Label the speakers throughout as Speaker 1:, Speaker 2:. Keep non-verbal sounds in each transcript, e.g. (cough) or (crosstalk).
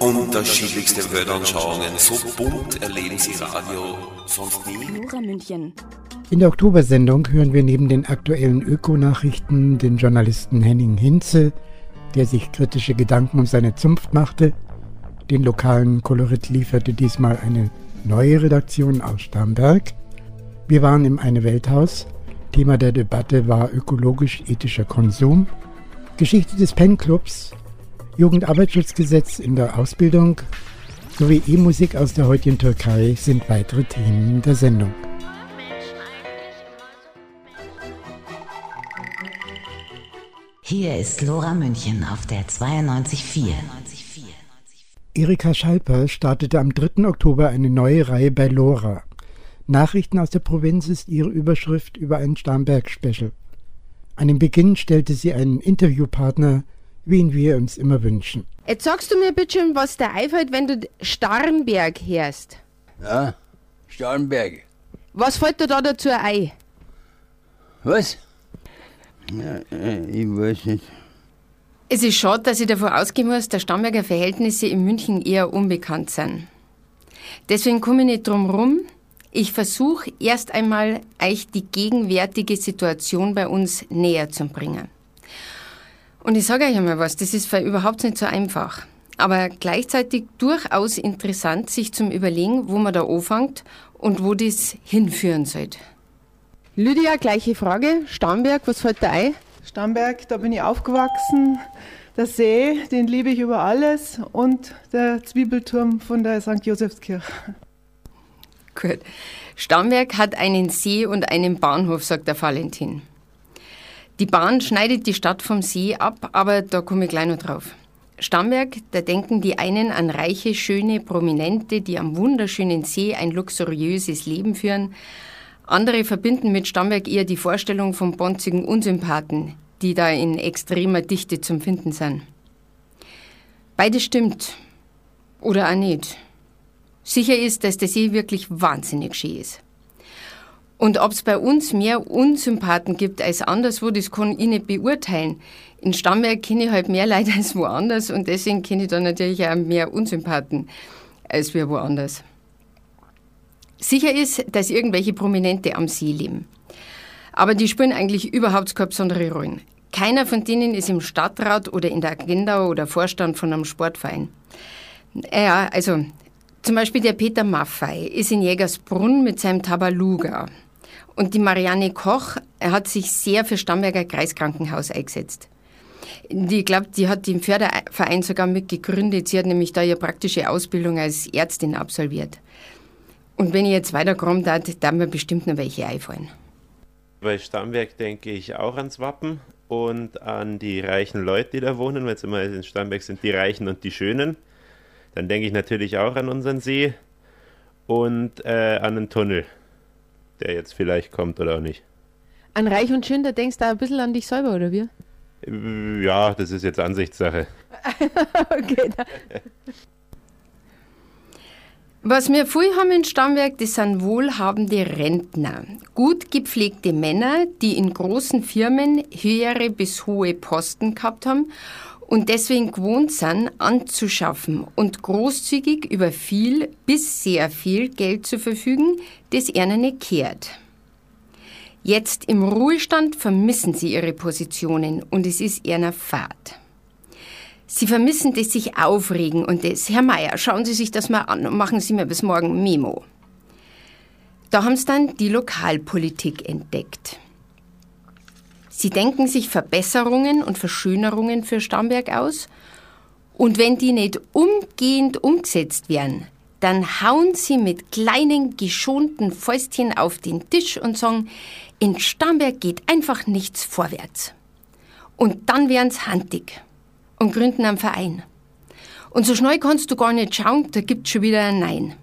Speaker 1: Unterschiedlichste Weltanschauungen, so bunt erleben Sie Radio sonst nie.
Speaker 2: Nora München. In der Oktobersendung hören wir neben den aktuellen Öko-Nachrichten den Journalisten Henning Hinze, der sich kritische Gedanken um seine Zunft machte. Den lokalen Kolorit lieferte diesmal eine neue Redaktion aus Starnberg. Wir waren im Eine Welthaus. Thema der Debatte war ökologisch-ethischer Konsum. Geschichte des Pen-Clubs Jugendarbeitsschutzgesetz in der Ausbildung sowie E-Musik aus der heutigen Türkei sind weitere Themen der Sendung.
Speaker 3: Hier ist Lora München auf der 92.4.
Speaker 2: Erika Schalper startete am 3. Oktober eine neue Reihe bei Lora. Nachrichten aus der Provinz ist ihre Überschrift über ein Starnberg-Special. An dem Beginn stellte sie einen Interviewpartner wie wir uns immer wünschen.
Speaker 4: Jetzt sagst du mir bitte schon, was dir einfällt, wenn du Starnberg hörst.
Speaker 5: Ja, Starnberg.
Speaker 4: Was fällt dir da dazu ein?
Speaker 5: Was? Ja, äh, ich weiß nicht.
Speaker 4: Es ist schade, dass ich davon ausgehen muss, dass Starnberger Verhältnisse in München eher unbekannt sind. Deswegen komme ich nicht drum rum. Ich versuche erst einmal, euch die gegenwärtige Situation bei uns näher zu bringen. Und ich sage euch einmal was, das ist überhaupt nicht so einfach. Aber gleichzeitig durchaus interessant, sich zum Überlegen, wo man da anfängt und wo das hinführen sollte.
Speaker 6: Lydia, gleiche Frage. Starnberg, was fällt da ein?
Speaker 7: Starnberg, da bin ich aufgewachsen. Der See, den liebe ich über alles. Und der Zwiebelturm von der St. Josefskirche.
Speaker 4: Gut. Starnberg hat einen See und einen Bahnhof, sagt der Valentin. Die Bahn schneidet die Stadt vom See ab, aber da komme ich gleich noch drauf. Starnberg, da denken die einen an reiche, schöne Prominente, die am wunderschönen See ein luxuriöses Leben führen. Andere verbinden mit Starnberg eher die Vorstellung von bonzigen Unsympathen, die da in extremer Dichte zum Finden sind. Beides stimmt. Oder auch nicht. Sicher ist, dass der See wirklich wahnsinnig schön ist. Und ob es bei uns mehr Unsympathen gibt als anderswo, das kann ich nicht beurteilen. In Stammberg kenne ich halt mehr (laughs) Leute als woanders und deswegen kenne ich da natürlich auch mehr Unsympathen als wir woanders. Sicher ist, dass irgendwelche Prominente am See leben. Aber die spielen eigentlich überhaupt keine besondere Rolle. Keiner von denen ist im Stadtrat oder in der Agenda oder Vorstand von einem Sportverein. Ja, also zum Beispiel der Peter Maffei ist in Jägersbrunn mit seinem Tabaluga. Und die Marianne Koch hat sich sehr für Stamberger Kreiskrankenhaus eingesetzt. Ich glaube, die hat den Förderverein sogar mitgegründet. Sie hat nämlich da ihre praktische Ausbildung als Ärztin absolviert. Und wenn ich jetzt weiterkomme, da, da mir bestimmt noch welche einfallen.
Speaker 8: Bei Starnberg denke ich auch ans Wappen und an die reichen Leute, die da wohnen, weil es immer in Starnberg sind die Reichen und die Schönen. Dann denke ich natürlich auch an unseren See und äh, an einen Tunnel der jetzt vielleicht kommt oder auch nicht.
Speaker 6: An Reich und Schön, da denkst du da ein bisschen an dich selber, oder wie?
Speaker 8: Ja, das ist jetzt Ansichtssache. (laughs) okay.
Speaker 4: Was wir viel haben in Stammwerk, das sind wohlhabende Rentner. Gut gepflegte Männer, die in großen Firmen höhere bis hohe Posten gehabt haben und deswegen gewohnt sind, anzuschaffen und großzügig über viel bis sehr viel Geld zu verfügen, das ihnen nicht kehrt. Jetzt im Ruhestand vermissen sie ihre Positionen und es ist ihrer Fahrt. Sie vermissen das sich aufregen und das, Herr Meier, schauen Sie sich das mal an und machen Sie mir bis morgen Memo. Da haben sie dann die Lokalpolitik entdeckt. Sie denken sich Verbesserungen und Verschönerungen für Starnberg aus. Und wenn die nicht umgehend umgesetzt werden, dann hauen sie mit kleinen geschonten Fäustchen auf den Tisch und sagen, in Starnberg geht einfach nichts vorwärts. Und dann werden's handig und gründen einen Verein. Und so schnell kannst du gar nicht schauen, da gibt's schon wieder ein Nein.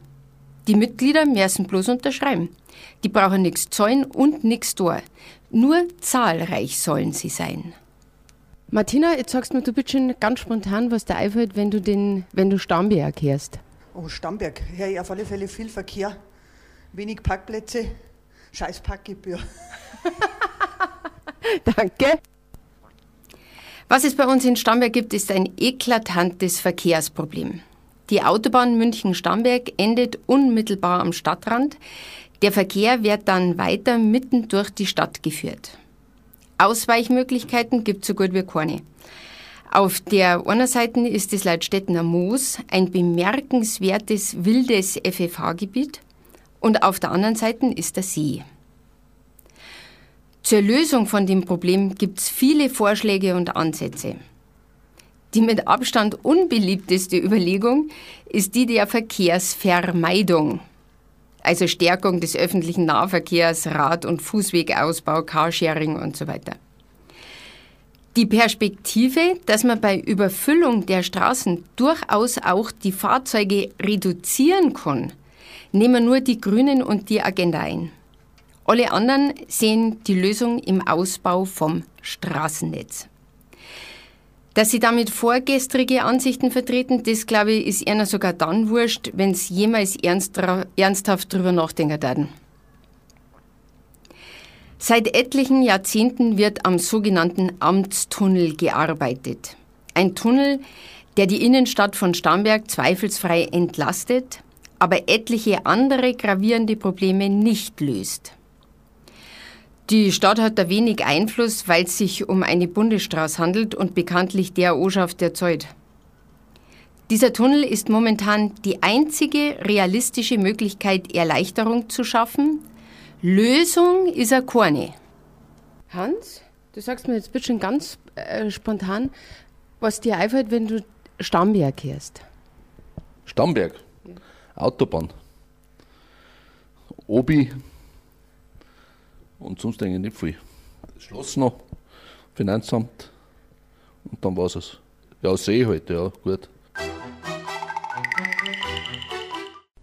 Speaker 4: Die Mitglieder müssen bloß unterschreiben. Die brauchen nichts zahlen und nichts tun. Nur zahlreich sollen sie sein.
Speaker 6: Martina, jetzt sagst du mir, du bist schon ganz spontan, was dir einfällt, wenn du, den, wenn du Starnberg hörst.
Speaker 9: Oh, Starnberg. Ja, ja, auf alle Fälle viel Verkehr, wenig Parkplätze, scheiß Parkgebühr. (laughs)
Speaker 6: Danke.
Speaker 4: Was es bei uns in Starnberg gibt, ist ein eklatantes Verkehrsproblem. Die Autobahn München-Starnberg endet unmittelbar am Stadtrand. Der Verkehr wird dann weiter mitten durch die Stadt geführt. Ausweichmöglichkeiten gibt es so gut wie keine. Auf der einen Seite ist das Leitstädtener Moos ein bemerkenswertes wildes FFH-Gebiet und auf der anderen Seite ist der See. Zur Lösung von dem Problem gibt es viele Vorschläge und Ansätze. Die mit Abstand unbeliebteste Überlegung ist die der Verkehrsvermeidung. Also Stärkung des öffentlichen Nahverkehrs, Rad- und Fußwegausbau, Carsharing und so weiter. Die Perspektive, dass man bei Überfüllung der Straßen durchaus auch die Fahrzeuge reduzieren kann, nehmen nur die Grünen und die Agenda ein. Alle anderen sehen die Lösung im Ausbau vom Straßennetz. Dass sie damit vorgestrige Ansichten vertreten, das glaube ich, ist ihnen sogar dann wurscht, wenn sie jemals ernst, ernsthaft drüber nachdenken werden. Seit etlichen Jahrzehnten wird am sogenannten Amtstunnel gearbeitet. Ein Tunnel, der die Innenstadt von Starnberg zweifelsfrei entlastet, aber etliche andere gravierende Probleme nicht löst. Die Stadt hat da wenig Einfluss, weil es sich um eine Bundesstraße handelt und bekanntlich der Ortschaft der Zeit. Dieser Tunnel ist momentan die einzige realistische Möglichkeit, Erleichterung zu schaffen. Lösung ist er keine.
Speaker 6: Hans, du sagst mir jetzt bitte schon ganz äh, spontan, was dir einfällt, wenn du Starnberg hörst.
Speaker 10: Starnberg? Ja. Autobahn. Obi, und sonst eigentlich nicht viel. Das Schloss noch, Finanzamt und dann war es. Ja, See halt, ja, gut.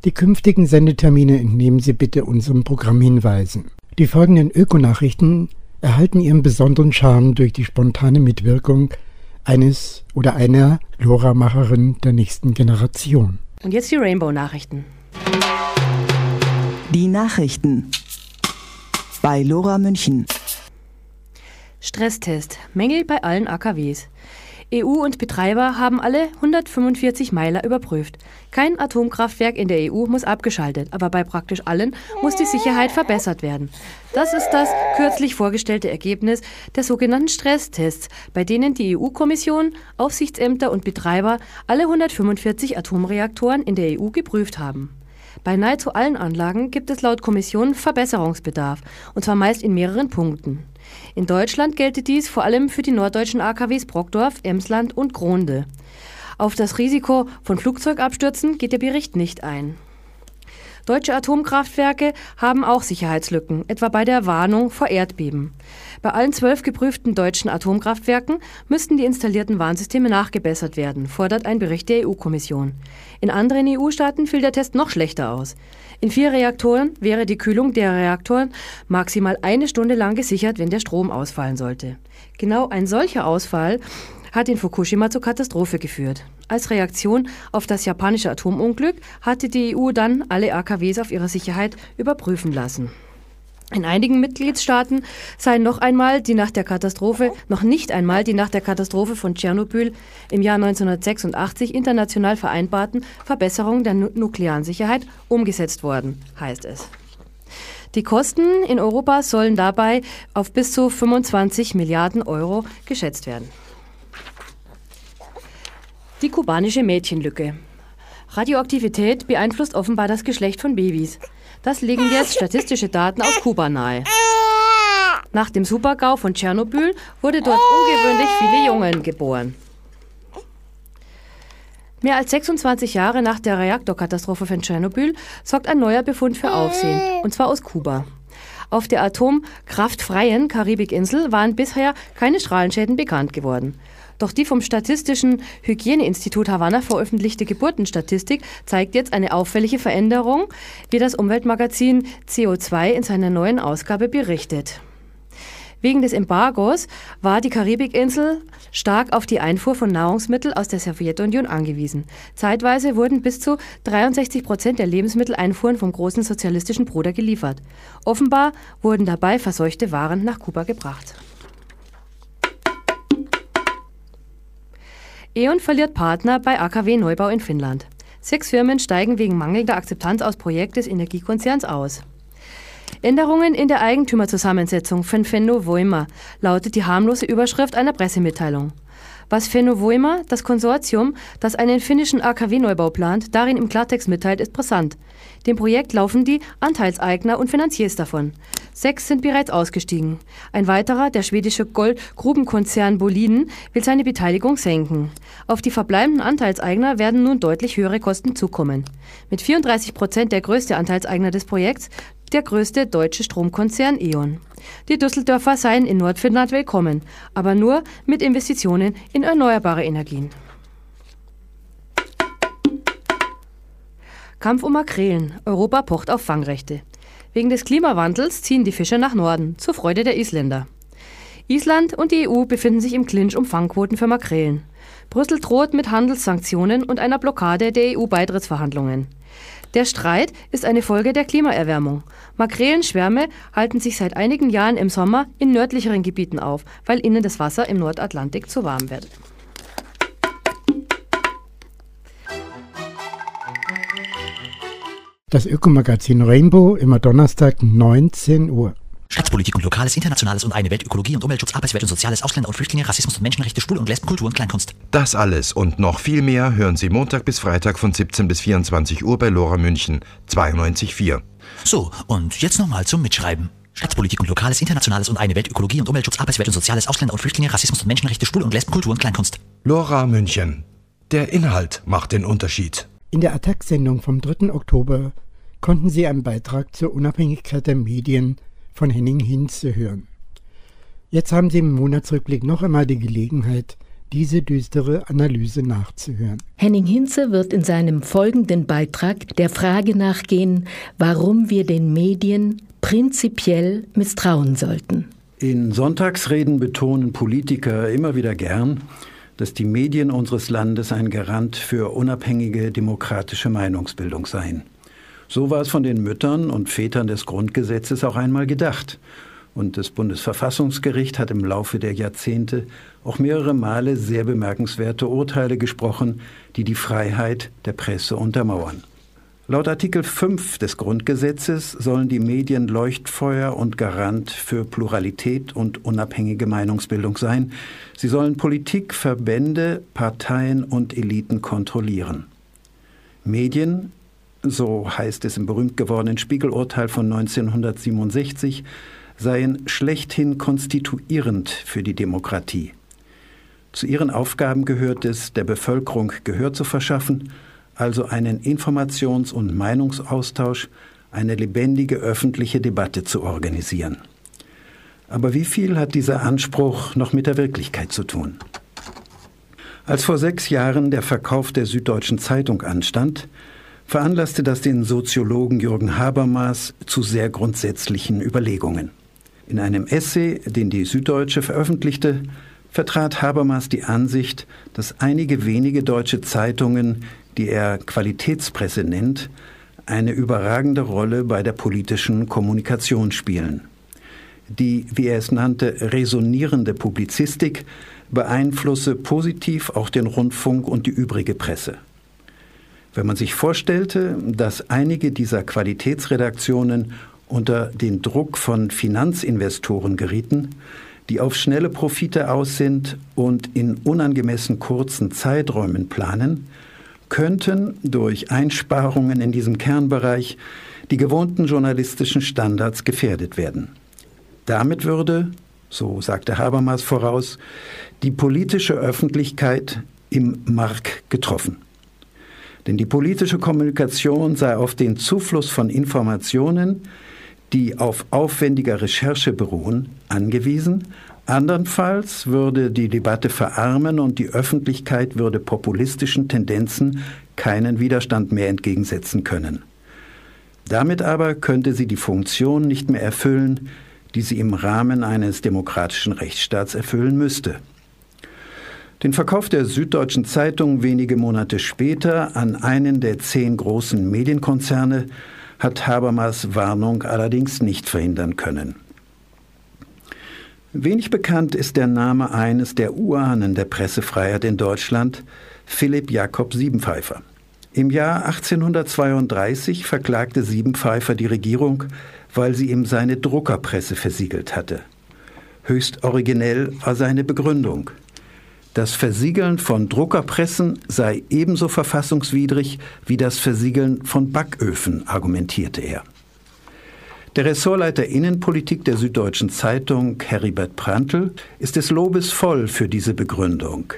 Speaker 2: Die künftigen Sendetermine entnehmen Sie bitte unserem Programmhinweisen. Die folgenden Ökonachrichten erhalten ihren besonderen Charme durch die spontane Mitwirkung eines oder einer Lora-Macherin der nächsten Generation.
Speaker 11: Und jetzt die Rainbow-Nachrichten.
Speaker 12: Die Nachrichten bei Lora München.
Speaker 11: Stresstest. Mängel bei allen AKWs. EU und Betreiber haben alle 145 Meiler überprüft. Kein Atomkraftwerk in der EU muss abgeschaltet, aber bei praktisch allen muss die Sicherheit verbessert werden. Das ist das kürzlich vorgestellte Ergebnis der sogenannten Stresstests, bei denen die EU-Kommission, Aufsichtsämter und Betreiber alle 145 Atomreaktoren in der EU geprüft haben. Bei nahezu allen Anlagen gibt es laut Kommission Verbesserungsbedarf, und zwar meist in mehreren Punkten. In Deutschland gelte dies vor allem für die norddeutschen AKWs Brockdorf, Emsland und Gronde. Auf das Risiko von Flugzeugabstürzen geht der Bericht nicht ein. Deutsche Atomkraftwerke haben auch Sicherheitslücken, etwa bei der Warnung vor Erdbeben. Bei allen zwölf geprüften deutschen Atomkraftwerken müssten die installierten Warnsysteme nachgebessert werden, fordert ein Bericht der EU-Kommission. In anderen EU-Staaten fiel der Test noch schlechter aus. In vier Reaktoren wäre die Kühlung der Reaktoren maximal eine Stunde lang gesichert, wenn der Strom ausfallen sollte. Genau ein solcher Ausfall hat in Fukushima zur Katastrophe geführt. Als Reaktion auf das japanische Atomunglück hatte die EU dann alle AKWs auf ihre Sicherheit überprüfen lassen. In einigen Mitgliedstaaten seien noch einmal die nach der Katastrophe, noch nicht einmal die nach der Katastrophe von Tschernobyl im Jahr 1986 international vereinbarten Verbesserungen der nuklearen Sicherheit umgesetzt worden, heißt es. Die Kosten in Europa sollen dabei auf bis zu 25 Milliarden Euro geschätzt werden. Die kubanische Mädchenlücke. Radioaktivität beeinflusst offenbar das Geschlecht von Babys. Das legen jetzt statistische Daten aus Kuba nahe. Nach dem Supergau von Tschernobyl wurde dort ungewöhnlich viele Jungen geboren. Mehr als 26 Jahre nach der Reaktorkatastrophe von Tschernobyl sorgt ein neuer Befund für Aufsehen, und zwar aus Kuba. Auf der atomkraftfreien Karibikinsel waren bisher keine Strahlenschäden bekannt geworden. Doch die vom Statistischen Hygieneinstitut Havanna veröffentlichte Geburtenstatistik zeigt jetzt eine auffällige Veränderung, wie das Umweltmagazin CO2 in seiner neuen Ausgabe berichtet. Wegen des Embargos war die Karibikinsel stark auf die Einfuhr von Nahrungsmitteln aus der Sowjetunion angewiesen. Zeitweise wurden bis zu 63 Prozent der Lebensmitteleinfuhren vom großen sozialistischen Bruder geliefert. Offenbar wurden dabei verseuchte Waren nach Kuba gebracht. E.ON verliert Partner bei AKW Neubau in Finnland. Sechs Firmen steigen wegen mangelnder Akzeptanz aus Projekt des Energiekonzerns aus. Änderungen in der Eigentümerzusammensetzung von Fenno Voima lautet die harmlose Überschrift einer Pressemitteilung. Was Fenno Voima, das Konsortium, das einen finnischen AKW-Neubau plant, darin im Klartext mitteilt, ist brisant. Dem Projekt laufen die Anteilseigner und Finanziers davon. Sechs sind bereits ausgestiegen. Ein weiterer, der schwedische Goldgrubenkonzern Boliden, will seine Beteiligung senken. Auf die verbleibenden Anteilseigner werden nun deutlich höhere Kosten zukommen. Mit 34 Prozent der größte Anteilseigner des Projekts, der größte deutsche Stromkonzern E.ON. Die Düsseldorfer seien in Nordfinnland willkommen, aber nur mit Investitionen in erneuerbare Energien. Kampf um Makrelen. Europa pocht auf Fangrechte. Wegen des Klimawandels ziehen die Fischer nach Norden, zur Freude der Isländer. Island und die EU befinden sich im Clinch um Fangquoten für Makrelen. Brüssel droht mit Handelssanktionen und einer Blockade der EU-Beitrittsverhandlungen. Der Streit ist eine Folge der Klimaerwärmung. Makrelenschwärme halten sich seit einigen Jahren im Sommer in nördlicheren Gebieten auf, weil ihnen das Wasser im Nordatlantik zu warm wird.
Speaker 2: Das Ökomagazin Rainbow immer Donnerstag 19 Uhr.
Speaker 13: Stadtpolitik und Lokales, Internationales und eine Welt, Ökologie und Umweltschutz, Arbeitswelt und Soziales, Ausländer und Flüchtlinge, Rassismus und Menschenrechte, Schwul und Lesben, Kultur und Kleinkunst.
Speaker 14: Das alles und noch viel mehr hören Sie Montag bis Freitag von 17 bis 24 Uhr bei Lora München 92.4.
Speaker 13: So, und jetzt nochmal zum Mitschreiben. Stadtpolitik und Lokales, Internationales und eine Welt, Ökologie und Umweltschutz, Arbeitswelt und Soziales, Ausländer und Flüchtlinge, Rassismus und Menschenrechte, Schwul und Lesben, Kultur und Kleinkunst.
Speaker 14: Lora München. Der Inhalt macht den Unterschied.
Speaker 2: In der Attack-Sendung vom 3. Oktober konnten Sie einen Beitrag zur Unabhängigkeit der Medien von Henning Hinze hören. Jetzt haben Sie im Monatsrückblick noch einmal die Gelegenheit, diese düstere Analyse nachzuhören.
Speaker 15: Henning Hinze wird in seinem folgenden Beitrag der Frage nachgehen, warum wir den Medien prinzipiell misstrauen sollten.
Speaker 16: In Sonntagsreden betonen Politiker immer wieder gern, dass die Medien unseres Landes ein Garant für unabhängige demokratische Meinungsbildung seien. So war es von den Müttern und Vätern des Grundgesetzes auch einmal gedacht. Und das Bundesverfassungsgericht hat im Laufe der Jahrzehnte auch mehrere Male sehr bemerkenswerte Urteile gesprochen, die die Freiheit der Presse untermauern. Laut Artikel 5 des Grundgesetzes sollen die Medien Leuchtfeuer und Garant für Pluralität und unabhängige Meinungsbildung sein. Sie sollen Politik, Verbände, Parteien und Eliten kontrollieren. Medien so heißt es im berühmt gewordenen Spiegelurteil von 1967, seien schlechthin konstituierend für die Demokratie. Zu ihren Aufgaben gehört es, der Bevölkerung Gehör zu verschaffen, also einen Informations- und Meinungsaustausch, eine lebendige öffentliche Debatte zu organisieren. Aber wie viel hat dieser Anspruch noch mit der Wirklichkeit zu tun? Als vor sechs Jahren der Verkauf der Süddeutschen Zeitung anstand, veranlasste das den Soziologen Jürgen Habermas zu sehr grundsätzlichen Überlegungen. In einem Essay, den die Süddeutsche veröffentlichte, vertrat Habermas die Ansicht, dass einige wenige deutsche Zeitungen, die er Qualitätspresse nennt, eine überragende Rolle bei der politischen Kommunikation spielen. Die, wie er es nannte, resonierende Publizistik beeinflusse positiv auch den Rundfunk und die übrige Presse. Wenn man sich vorstellte, dass einige dieser Qualitätsredaktionen unter den Druck von Finanzinvestoren gerieten, die auf schnelle Profite aus sind und in unangemessen kurzen Zeiträumen planen, könnten durch Einsparungen in diesem Kernbereich die gewohnten journalistischen Standards gefährdet werden. Damit würde, so sagte Habermas voraus, die politische Öffentlichkeit im Mark getroffen. Denn die politische Kommunikation sei auf den Zufluss von Informationen, die auf aufwendiger Recherche beruhen, angewiesen, Andernfalls würde die Debatte verarmen und die Öffentlichkeit würde populistischen Tendenzen keinen Widerstand mehr entgegensetzen können. Damit aber könnte sie die Funktion nicht mehr erfüllen, die sie im Rahmen eines demokratischen Rechtsstaats erfüllen müsste. Den Verkauf der Süddeutschen Zeitung wenige Monate später an einen der zehn großen Medienkonzerne hat Habermas Warnung allerdings nicht verhindern können. Wenig bekannt ist der Name eines der Urahnen der Pressefreiheit in Deutschland, Philipp Jakob Siebenpfeifer. Im Jahr 1832 verklagte Siebenpfeifer die Regierung, weil sie ihm seine Druckerpresse versiegelt hatte. Höchst originell war seine Begründung. Das Versiegeln von Druckerpressen sei ebenso verfassungswidrig wie das Versiegeln von Backöfen, argumentierte er. Der Ressortleiter Innenpolitik der Süddeutschen Zeitung, Heribert Prantl, ist des Lobes voll für diese Begründung.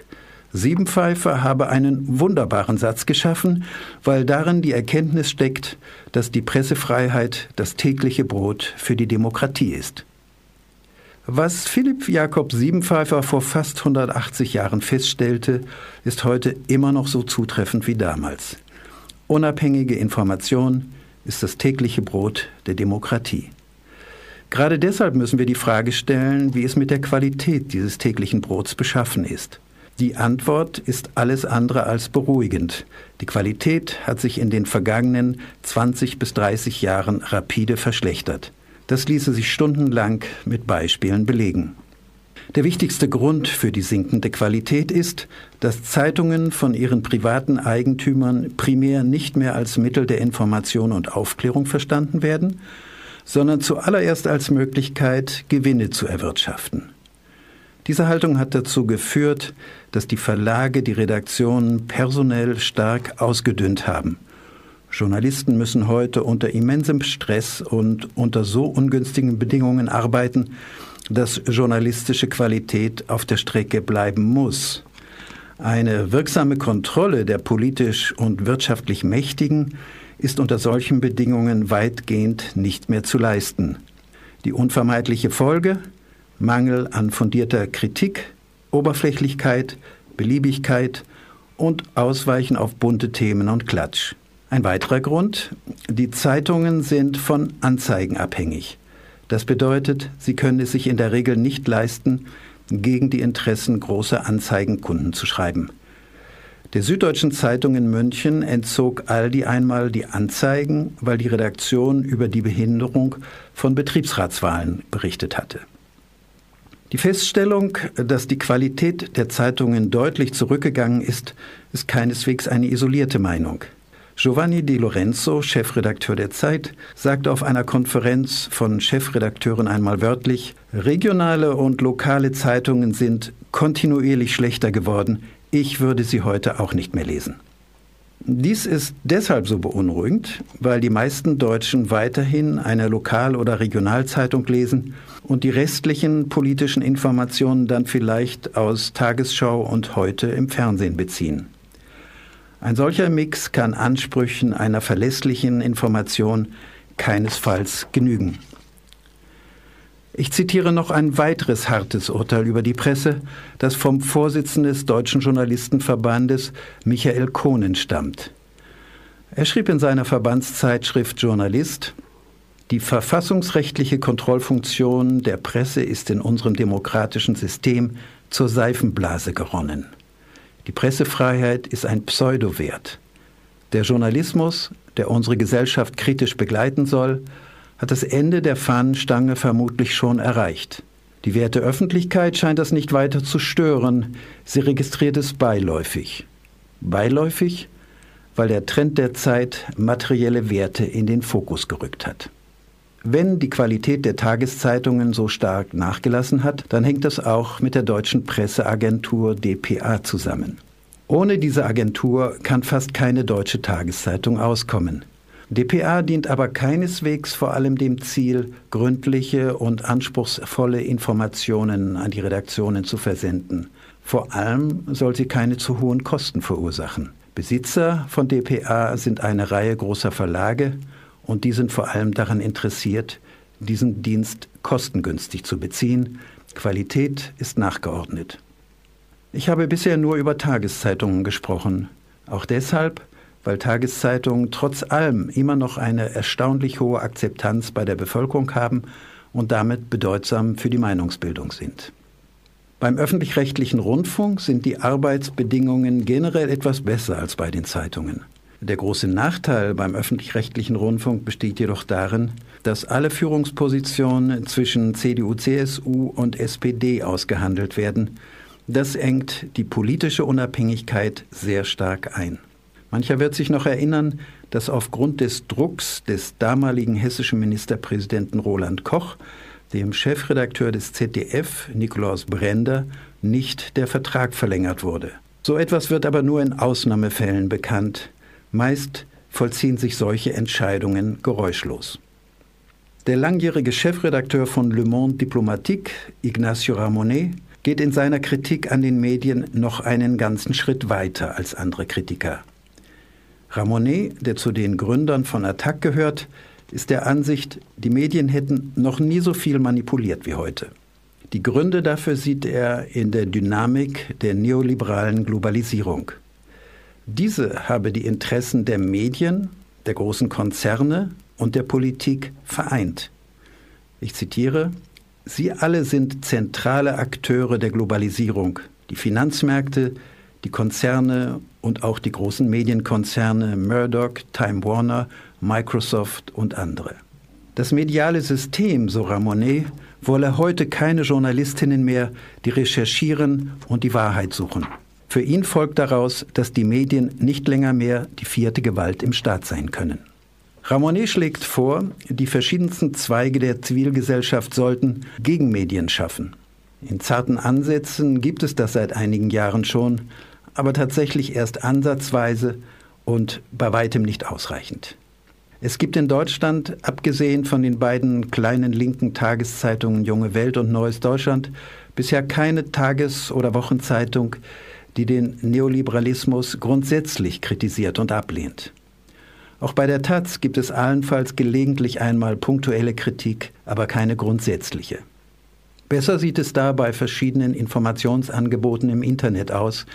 Speaker 16: Siebenpfeifer habe einen wunderbaren Satz geschaffen, weil darin die Erkenntnis steckt, dass die Pressefreiheit das tägliche Brot für die Demokratie ist. Was Philipp Jakob Siebenpfeifer vor fast 180 Jahren feststellte, ist heute immer noch so zutreffend wie damals. Unabhängige Information ist das tägliche Brot der Demokratie. Gerade deshalb müssen wir die Frage stellen, wie es mit der Qualität dieses täglichen Brots beschaffen ist. Die Antwort ist alles andere als beruhigend. Die Qualität hat sich in den vergangenen 20 bis 30 Jahren rapide verschlechtert. Das ließe sich stundenlang mit Beispielen belegen. Der wichtigste Grund für die sinkende Qualität ist, dass Zeitungen von ihren privaten Eigentümern primär nicht mehr als Mittel der Information und Aufklärung verstanden werden, sondern zuallererst als Möglichkeit, Gewinne zu erwirtschaften. Diese Haltung hat dazu geführt, dass die Verlage die Redaktionen personell stark ausgedünnt haben – Journalisten müssen heute unter immensem Stress und unter so ungünstigen Bedingungen arbeiten, dass journalistische Qualität auf der Strecke bleiben muss. Eine wirksame Kontrolle der politisch und wirtschaftlich Mächtigen ist unter solchen Bedingungen weitgehend nicht mehr zu leisten. Die unvermeidliche Folge Mangel an fundierter Kritik, Oberflächlichkeit, Beliebigkeit und Ausweichen auf bunte Themen und Klatsch. Ein weiterer Grund, die Zeitungen sind von Anzeigen abhängig. Das bedeutet, sie können es sich in der Regel nicht leisten, gegen die Interessen großer Anzeigenkunden zu schreiben. Der Süddeutschen Zeitung in München entzog Aldi einmal die Anzeigen, weil die Redaktion über die Behinderung von Betriebsratswahlen berichtet hatte. Die Feststellung, dass die Qualität der Zeitungen deutlich zurückgegangen ist, ist keineswegs eine isolierte Meinung. Giovanni Di Lorenzo, Chefredakteur der Zeit, sagte auf einer Konferenz von Chefredakteuren einmal wörtlich, regionale und lokale Zeitungen sind kontinuierlich schlechter geworden, ich würde sie heute auch nicht mehr lesen. Dies ist deshalb so beunruhigend, weil die meisten Deutschen weiterhin eine Lokal- oder Regionalzeitung lesen und die restlichen politischen Informationen dann vielleicht aus Tagesschau und heute im Fernsehen beziehen. Ein solcher Mix kann Ansprüchen einer verlässlichen Information keinesfalls genügen. Ich zitiere noch ein weiteres hartes Urteil über die Presse, das vom Vorsitzenden des Deutschen Journalistenverbandes Michael Kohnen stammt. Er schrieb in seiner Verbandszeitschrift Journalist, die verfassungsrechtliche Kontrollfunktion der Presse ist in unserem demokratischen System zur Seifenblase geronnen. Die Pressefreiheit ist ein Pseudowert. Der Journalismus, der unsere Gesellschaft kritisch begleiten soll, hat das Ende der Fahnenstange vermutlich schon erreicht. Die werte Öffentlichkeit scheint das nicht weiter zu stören, sie registriert es beiläufig. Beiläufig, weil der Trend der Zeit materielle Werte in den Fokus gerückt hat. Wenn die Qualität der Tageszeitungen so stark nachgelassen hat, dann hängt das auch mit der deutschen Presseagentur dpa zusammen. Ohne diese Agentur kann fast keine deutsche Tageszeitung auskommen. dpa dient aber keineswegs vor allem dem Ziel, gründliche und anspruchsvolle Informationen an die Redaktionen zu versenden. Vor allem soll sie keine zu hohen Kosten verursachen. Besitzer von dpa sind eine Reihe großer Verlage und die sind vor allem daran interessiert, diesen Dienst kostengünstig zu beziehen, Qualität ist nachgeordnet. Ich habe bisher nur über Tageszeitungen gesprochen, auch deshalb, weil Tageszeitungen trotz allem immer noch eine erstaunlich hohe Akzeptanz bei der Bevölkerung haben und damit bedeutsam für die Meinungsbildung sind. Beim öffentlich-rechtlichen Rundfunk sind die Arbeitsbedingungen generell etwas besser als bei den Zeitungen. Der große Nachteil beim öffentlich-rechtlichen Rundfunk besteht jedoch darin, dass alle Führungspositionen zwischen CDU, CSU und SPD ausgehandelt werden. Das engt die politische Unabhängigkeit sehr stark ein. Mancher wird sich noch erinnern, dass aufgrund des Drucks des damaligen hessischen Ministerpräsidenten Roland Koch dem Chefredakteur des ZDF, Nikolaus Brender, nicht der Vertrag verlängert wurde. So etwas wird aber nur in Ausnahmefällen bekannt. Meist vollziehen sich solche Entscheidungen geräuschlos. Der langjährige Chefredakteur von Le Monde Diplomatique, Ignacio Ramonet, geht in seiner Kritik an den Medien noch einen ganzen Schritt weiter als andere Kritiker. Ramonet, der zu den Gründern von Attac gehört, ist der Ansicht, die Medien hätten noch nie so viel manipuliert wie heute. Die Gründe dafür sieht er in der Dynamik der neoliberalen Globalisierung. Diese habe die Interessen der Medien, der großen Konzerne und der Politik vereint. Ich zitiere, Sie alle sind zentrale Akteure der Globalisierung, die Finanzmärkte, die Konzerne und auch die großen Medienkonzerne Murdoch, Time Warner, Microsoft und andere. Das mediale System, so Ramonet, wolle heute keine Journalistinnen mehr, die recherchieren und die Wahrheit suchen. Für ihn folgt daraus, dass die Medien nicht länger mehr die vierte Gewalt im Staat sein können. Ramonet schlägt vor, die verschiedensten Zweige der Zivilgesellschaft sollten Gegenmedien schaffen. In zarten Ansätzen gibt es das seit einigen Jahren schon, aber tatsächlich erst ansatzweise und bei weitem nicht ausreichend. Es gibt in Deutschland, abgesehen von den beiden kleinen linken Tageszeitungen Junge Welt und Neues Deutschland, bisher keine Tages- oder Wochenzeitung, die den Neoliberalismus grundsätzlich kritisiert und ablehnt. Auch bei der Taz gibt es allenfalls gelegentlich einmal punktuelle Kritik, aber keine grundsätzliche. Besser sieht es da bei verschiedenen Informationsangeboten im Internet aus,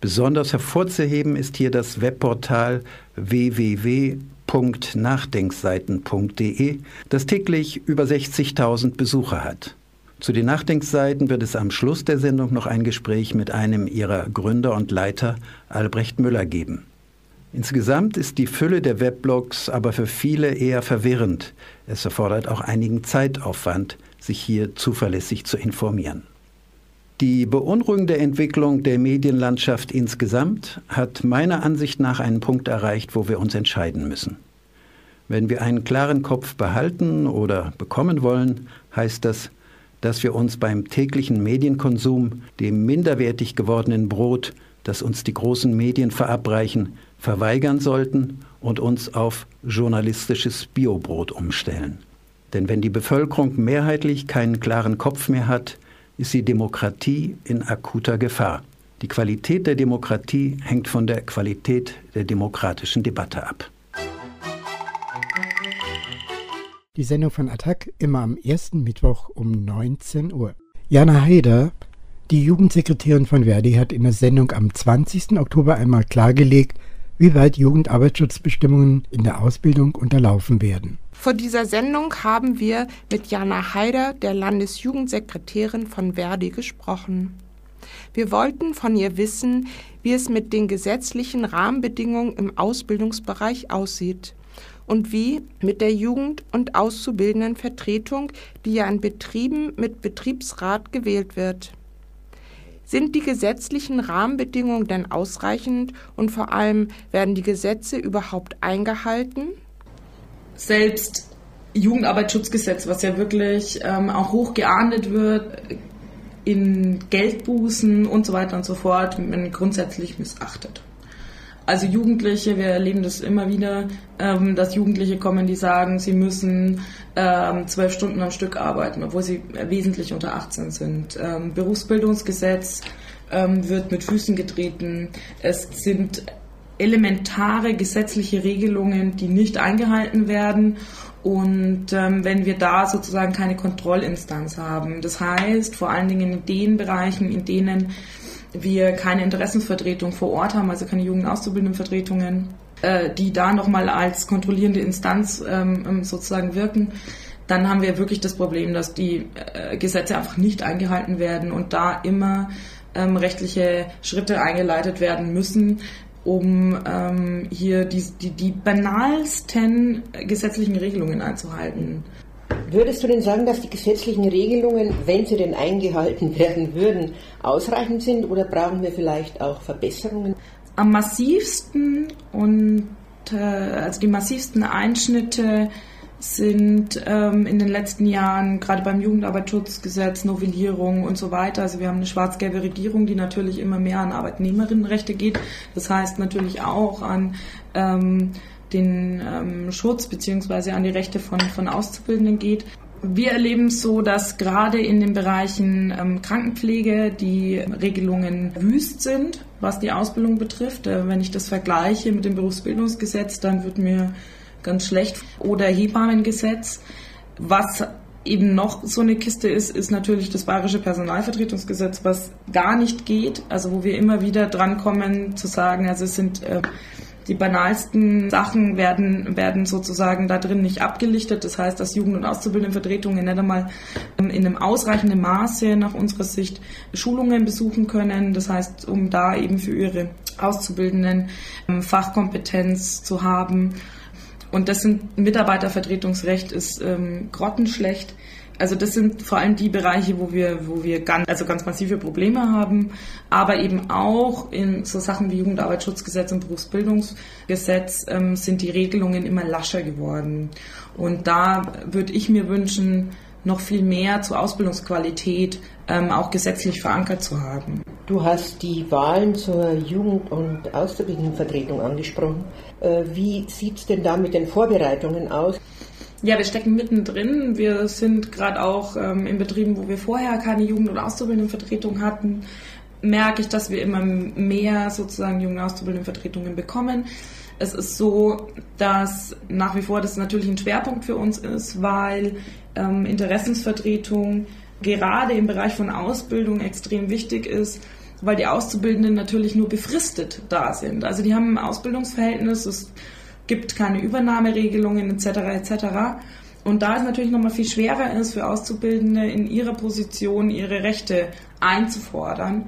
Speaker 16: Besonders hervorzuheben ist hier das Webportal www.nachdenkseiten.de, das täglich über 60.000 Besucher hat. Zu den Nachdenkseiten wird es am Schluss der Sendung noch ein Gespräch mit einem ihrer Gründer und Leiter, Albrecht Müller, geben. Insgesamt ist die Fülle der Weblogs aber für viele eher verwirrend. Es erfordert auch einigen Zeitaufwand, sich hier zuverlässig zu informieren. Die beunruhigende Entwicklung der Medienlandschaft insgesamt hat meiner Ansicht nach einen Punkt erreicht, wo wir uns entscheiden müssen. Wenn wir einen klaren Kopf behalten oder bekommen wollen, heißt das, dass wir uns beim täglichen Medienkonsum dem minderwertig gewordenen Brot, das uns die großen Medien verabreichen, verweigern sollten und uns auf journalistisches Biobrot umstellen. Denn wenn die Bevölkerung mehrheitlich keinen klaren Kopf mehr hat, ist die Demokratie in akuter Gefahr. Die Qualität der Demokratie hängt von der Qualität der demokratischen Debatte ab.
Speaker 2: Die Sendung von Attac immer am ersten Mittwoch um 19 Uhr. Jana Haider, die Jugendsekretärin von Verdi, hat in der Sendung am 20. Oktober einmal klargelegt, wie weit Jugendarbeitsschutzbestimmungen in der Ausbildung unterlaufen werden.
Speaker 17: Vor dieser Sendung haben wir mit Jana Haider, der Landesjugendsekretärin von Verdi, gesprochen. Wir wollten von ihr wissen, wie es mit den gesetzlichen Rahmenbedingungen im Ausbildungsbereich aussieht und wie mit der Jugend- und Auszubildendenvertretung, die ja in Betrieben mit Betriebsrat gewählt wird. Sind die gesetzlichen Rahmenbedingungen denn ausreichend und vor allem werden die Gesetze überhaupt eingehalten?
Speaker 18: selbst Jugendarbeitsschutzgesetz, was ja wirklich ähm, auch hoch geahndet wird, in Geldbußen und so weiter und so fort, man grundsätzlich missachtet. Also Jugendliche, wir erleben das immer wieder, ähm, dass Jugendliche kommen, die sagen, sie müssen ähm, zwölf Stunden am Stück arbeiten, obwohl sie wesentlich unter 18 sind. Ähm, Berufsbildungsgesetz ähm, wird mit Füßen getreten. Es sind elementare gesetzliche Regelungen, die nicht eingehalten werden. Und ähm, wenn wir da sozusagen keine Kontrollinstanz haben, das heißt vor allen Dingen in den Bereichen, in denen wir keine Interessensvertretung vor Ort haben, also keine jungen Auszubildendenvertretungen, äh, die da nochmal als kontrollierende Instanz ähm, ähm, sozusagen wirken, dann haben wir wirklich das Problem, dass die äh, Gesetze einfach nicht eingehalten werden und da immer ähm, rechtliche Schritte eingeleitet werden müssen, um ähm, hier die, die, die banalsten gesetzlichen Regelungen einzuhalten.
Speaker 19: Würdest du denn sagen, dass die gesetzlichen Regelungen, wenn sie denn eingehalten (laughs) werden würden, ausreichend sind oder brauchen wir vielleicht auch Verbesserungen?
Speaker 18: Am massivsten und äh, also die massivsten Einschnitte sind ähm, in den letzten Jahren gerade beim Jugendarbeitsschutzgesetz, Novellierung und so weiter. Also wir haben eine schwarz-gelbe Regierung, die natürlich immer mehr an Arbeitnehmerinnenrechte geht. Das heißt natürlich auch an ähm, den ähm, Schutz beziehungsweise an die Rechte von, von Auszubildenden geht. Wir erleben es so, dass gerade in den Bereichen ähm, Krankenpflege die Regelungen wüst sind, was die Ausbildung betrifft. Äh, wenn ich das vergleiche mit dem Berufsbildungsgesetz, dann wird mir ganz schlecht. Oder Hebammengesetz. Was eben noch so eine Kiste ist, ist natürlich das Bayerische Personalvertretungsgesetz, was gar nicht geht. Also wo wir immer wieder drankommen zu sagen, also es sind äh, die banalsten Sachen werden, werden sozusagen da drin nicht abgelichtet. Das heißt, dass Jugend- und Auszubildendenvertretungen nicht einmal ähm, in einem ausreichenden Maße nach unserer Sicht Schulungen besuchen können. Das heißt, um da eben für ihre Auszubildenden ähm, Fachkompetenz zu haben und das sind Mitarbeitervertretungsrecht ist ähm, grottenschlecht. Also das sind vor allem die Bereiche, wo wir, wo wir ganz, also ganz massive Probleme haben, aber eben auch in so Sachen wie Jugendarbeitsschutzgesetz und Berufsbildungsgesetz ähm, sind die Regelungen immer lascher geworden. Und da würde ich mir wünschen, noch viel mehr zur Ausbildungsqualität ähm, auch gesetzlich verankert zu haben.
Speaker 19: Du hast die Wahlen zur Jugend- und Auszubildendenvertretung angesprochen. Äh, wie sieht es denn da mit den Vorbereitungen aus?
Speaker 18: Ja, wir stecken mittendrin. Wir sind gerade auch ähm, in Betrieben, wo wir vorher keine Jugend- und Auszubildendenvertretung hatten, merke ich, dass wir immer mehr sozusagen Jugend- und Auszubildendenvertretungen bekommen. Es ist so, dass nach wie vor das natürlich ein Schwerpunkt für uns ist, weil ähm, Interessensvertretung gerade im Bereich von Ausbildung extrem wichtig ist, weil die Auszubildenden natürlich nur befristet da sind. Also die haben ein Ausbildungsverhältnis, es gibt keine Übernahmeregelungen etc. etc. Und da es natürlich nochmal viel schwerer ist für Auszubildende in ihrer Position ihre Rechte einzufordern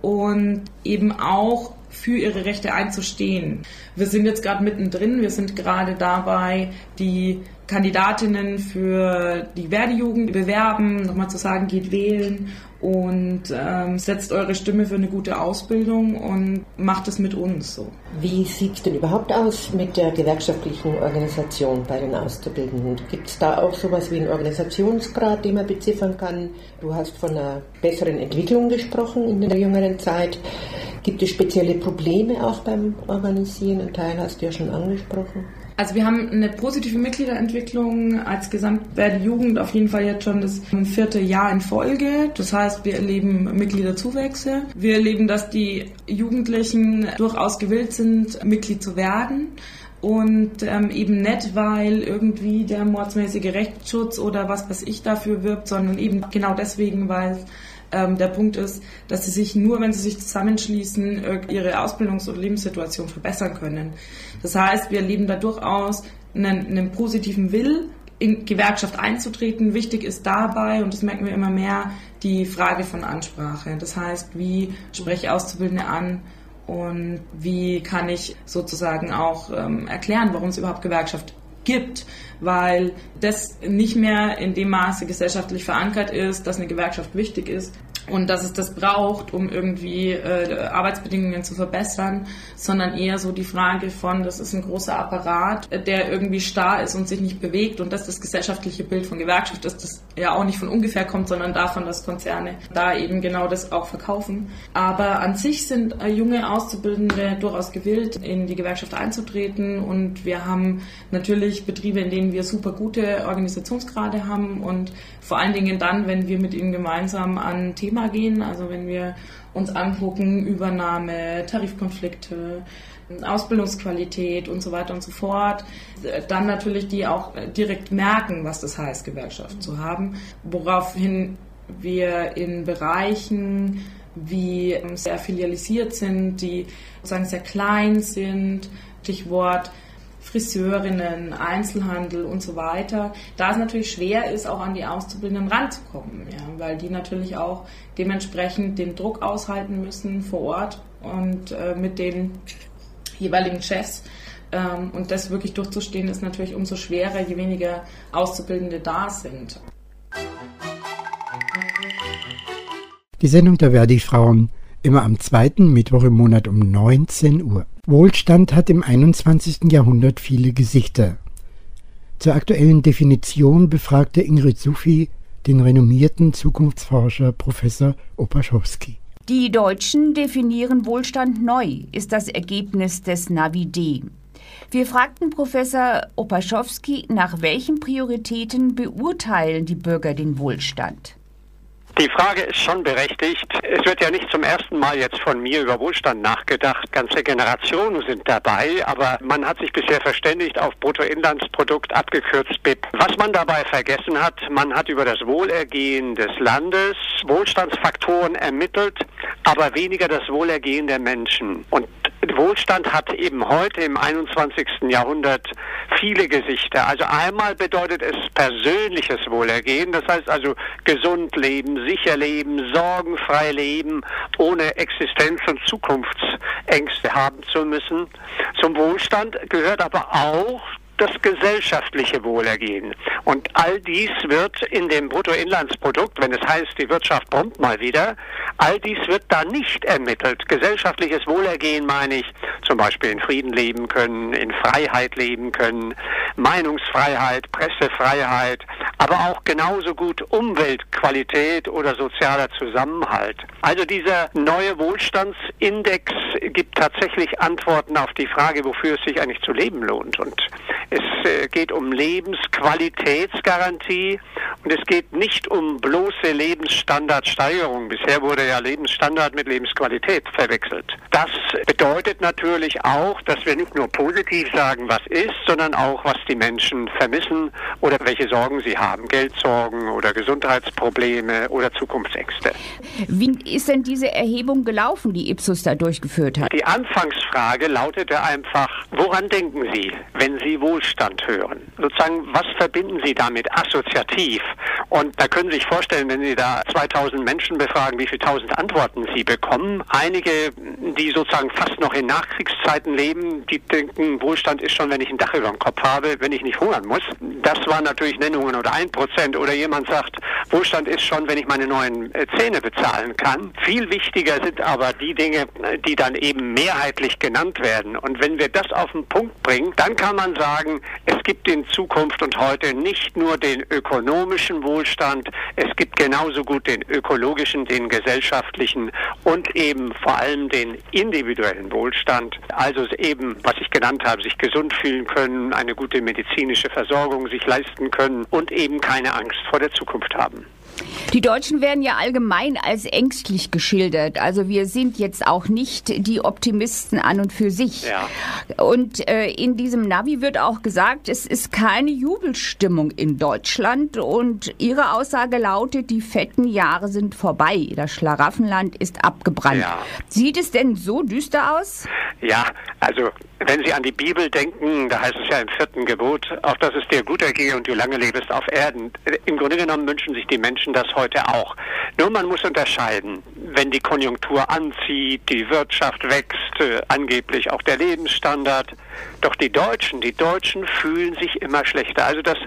Speaker 18: und eben auch für ihre Rechte einzustehen. Wir sind jetzt gerade mittendrin, wir sind gerade dabei, die Kandidatinnen für die Werdejugend bewerben, nochmal zu sagen, geht wählen und ähm, setzt eure Stimme für eine gute Ausbildung und macht es mit uns so.
Speaker 19: Wie sieht es denn überhaupt aus mit der gewerkschaftlichen Organisation bei den Auszubildenden? Gibt es da auch sowas wie einen Organisationsgrad, den man beziffern kann? Du hast von einer besseren Entwicklung gesprochen in der jüngeren Zeit. Gibt es spezielle Probleme auch beim Organisieren? Ein Teil hast du ja schon angesprochen.
Speaker 18: Also wir haben eine positive Mitgliederentwicklung als Gesamtwerte Jugend auf jeden Fall jetzt schon das vierte Jahr in Folge. Das heißt, wir erleben Mitgliederzuwächse. Wir erleben, dass die Jugendlichen durchaus gewillt sind, Mitglied zu werden und ähm, eben nicht, weil irgendwie der mordsmäßige Rechtsschutz oder was weiß ich dafür wirbt, sondern eben genau deswegen, weil ähm, der Punkt ist, dass sie sich nur, wenn sie sich zusammenschließen, ihre Ausbildungs- und Lebenssituation verbessern können. Das heißt, wir erleben da durchaus einen, einen positiven Will, in Gewerkschaft einzutreten. Wichtig ist dabei, und das merken wir immer mehr, die Frage von Ansprache. Das heißt, wie spreche ich Auszubildende an und wie kann ich sozusagen auch ähm, erklären, warum es überhaupt Gewerkschaft gibt, weil das nicht mehr in dem Maße gesellschaftlich verankert ist, dass eine Gewerkschaft wichtig ist und dass es das braucht, um irgendwie äh, Arbeitsbedingungen zu verbessern, sondern eher so die Frage von, das ist ein großer Apparat, der irgendwie starr ist und sich nicht bewegt und dass das gesellschaftliche Bild von Gewerkschaft, dass das ja auch nicht von ungefähr kommt, sondern davon, dass Konzerne da eben genau das auch verkaufen. Aber an sich sind äh, junge Auszubildende durchaus gewillt, in die Gewerkschaft einzutreten und wir haben natürlich Betriebe, in denen wir super gute Organisationsgrade haben und vor allen Dingen dann, wenn wir mit ihnen gemeinsam an Thema gehen, also wenn wir uns angucken, Übernahme, Tarifkonflikte, Ausbildungsqualität und so weiter und so fort. Dann natürlich die auch direkt merken, was das heißt, Gewerkschaft zu haben, woraufhin wir in Bereichen wie sehr filialisiert sind, die sozusagen sehr klein sind, Stichwort Friseurinnen, Einzelhandel und so weiter, da es natürlich schwer ist, auch an die Auszubildenden ranzukommen, ja, weil die natürlich auch dementsprechend den Druck aushalten müssen vor Ort und äh, mit den jeweiligen Chefs. Ähm, und das wirklich durchzustehen, ist natürlich umso schwerer, je weniger Auszubildende da sind.
Speaker 2: Die Sendung der Verdi-Frauen immer am zweiten Mittwoch im Monat um 19 Uhr. Wohlstand hat im 21. Jahrhundert viele Gesichter. Zur aktuellen Definition befragte Ingrid Sufi den renommierten Zukunftsforscher Professor Opaschowski.
Speaker 20: Die Deutschen definieren Wohlstand neu, ist das Ergebnis des Navi-D. Wir fragten Professor Opaschowski, nach welchen Prioritäten beurteilen die Bürger den Wohlstand.
Speaker 21: Die Frage ist schon berechtigt. Es wird ja nicht zum ersten Mal jetzt von mir über Wohlstand nachgedacht. Ganze Generationen sind dabei, aber man hat sich bisher verständigt auf Bruttoinlandsprodukt, abgekürzt BIP. Was man dabei vergessen hat, man hat über das Wohlergehen des Landes Wohlstandsfaktoren ermittelt, aber weniger das Wohlergehen der Menschen. Und Wohlstand hat eben heute im 21. Jahrhundert viele Gesichter. Also einmal bedeutet es persönliches Wohlergehen, das heißt also gesund leben, sicher leben, sorgenfrei leben, ohne Existenz- und Zukunftsängste haben zu müssen. Zum Wohlstand gehört aber auch das gesellschaftliche Wohlergehen. Und all dies wird in dem Bruttoinlandsprodukt, wenn es heißt, die Wirtschaft brummt mal wieder, all dies wird da nicht ermittelt. Gesellschaftliches Wohlergehen meine ich, zum Beispiel in Frieden leben können, in Freiheit leben können, Meinungsfreiheit, Pressefreiheit, aber auch genauso gut Umweltqualität oder sozialer Zusammenhalt. Also dieser neue Wohlstandsindex gibt tatsächlich Antworten auf die Frage, wofür es sich eigentlich zu leben lohnt. Und es äh, geht um Lebensqualitätsgarantie und es geht nicht um bloße Lebensstandardsteigerung. Bisher wurde ja Lebensstandard mit Lebensqualität verwechselt. Das bedeutet natürlich auch, dass wir nicht nur positiv sagen, was ist, sondern auch, was die Menschen vermissen oder welche Sorgen sie haben. Geldsorgen oder Gesundheitsprobleme oder Zukunftsängste.
Speaker 20: Wie ist denn diese Erhebung gelaufen, die Ipsos da durchgeführt hat?
Speaker 21: Die Anfangsfrage lautete einfach, woran denken Sie, wenn Sie Wohlstand hören? Sozusagen, was verbinden Sie damit assoziativ? Und da können Sie sich vorstellen, wenn Sie da 2000 Menschen befragen, wie viele tausend Antworten Sie bekommen. Einige, die sozusagen fast noch in Nachkriegszeiten leben, die denken, Wohlstand ist schon, wenn ich ein Dach über dem Kopf habe, wenn ich nicht hungern muss. Das waren natürlich Nennungen oder ein Prozent. Oder jemand sagt, Wohlstand ist schon, wenn ich meine neuen äh, Zähne bezahlen kann. Viel wichtiger sind aber die Dinge, die dann eben mehrheitlich genannt werden. Und wenn wir das auf den Punkt bringen, dann kann man sagen, es gibt in Zukunft und heute nicht nur den ökonomischen Wohlstand, es gibt genauso gut den ökologischen, den gesellschaftlichen und eben vor allem den individuellen Wohlstand. Also eben, was ich genannt habe, sich gesund fühlen können, eine gute medizinische Versorgung sich leisten können und eben keine Angst vor der Zukunft haben.
Speaker 20: Die Deutschen werden ja allgemein als ängstlich geschildert. Also wir sind jetzt auch nicht die Optimisten an und für sich.
Speaker 21: Ja.
Speaker 20: Und äh, in diesem Navi wird auch gesagt, es ist keine Jubelstimmung in Deutschland. Und Ihre Aussage lautet, die fetten Jahre sind vorbei. Das Schlaraffenland ist abgebrannt.
Speaker 21: Ja.
Speaker 20: Sieht es denn so düster aus?
Speaker 21: Ja, also wenn Sie an die Bibel denken, da heißt es ja im vierten Gebot, auf dass es dir gut ergehe und du lange lebst auf Erden. Im Grunde genommen wünschen sich die Menschen das heute auch. Nur man muss unterscheiden, wenn die Konjunktur anzieht, die Wirtschaft wächst, äh, angeblich auch der Lebensstandard. Doch die Deutschen, die Deutschen fühlen sich immer schlechter. Also das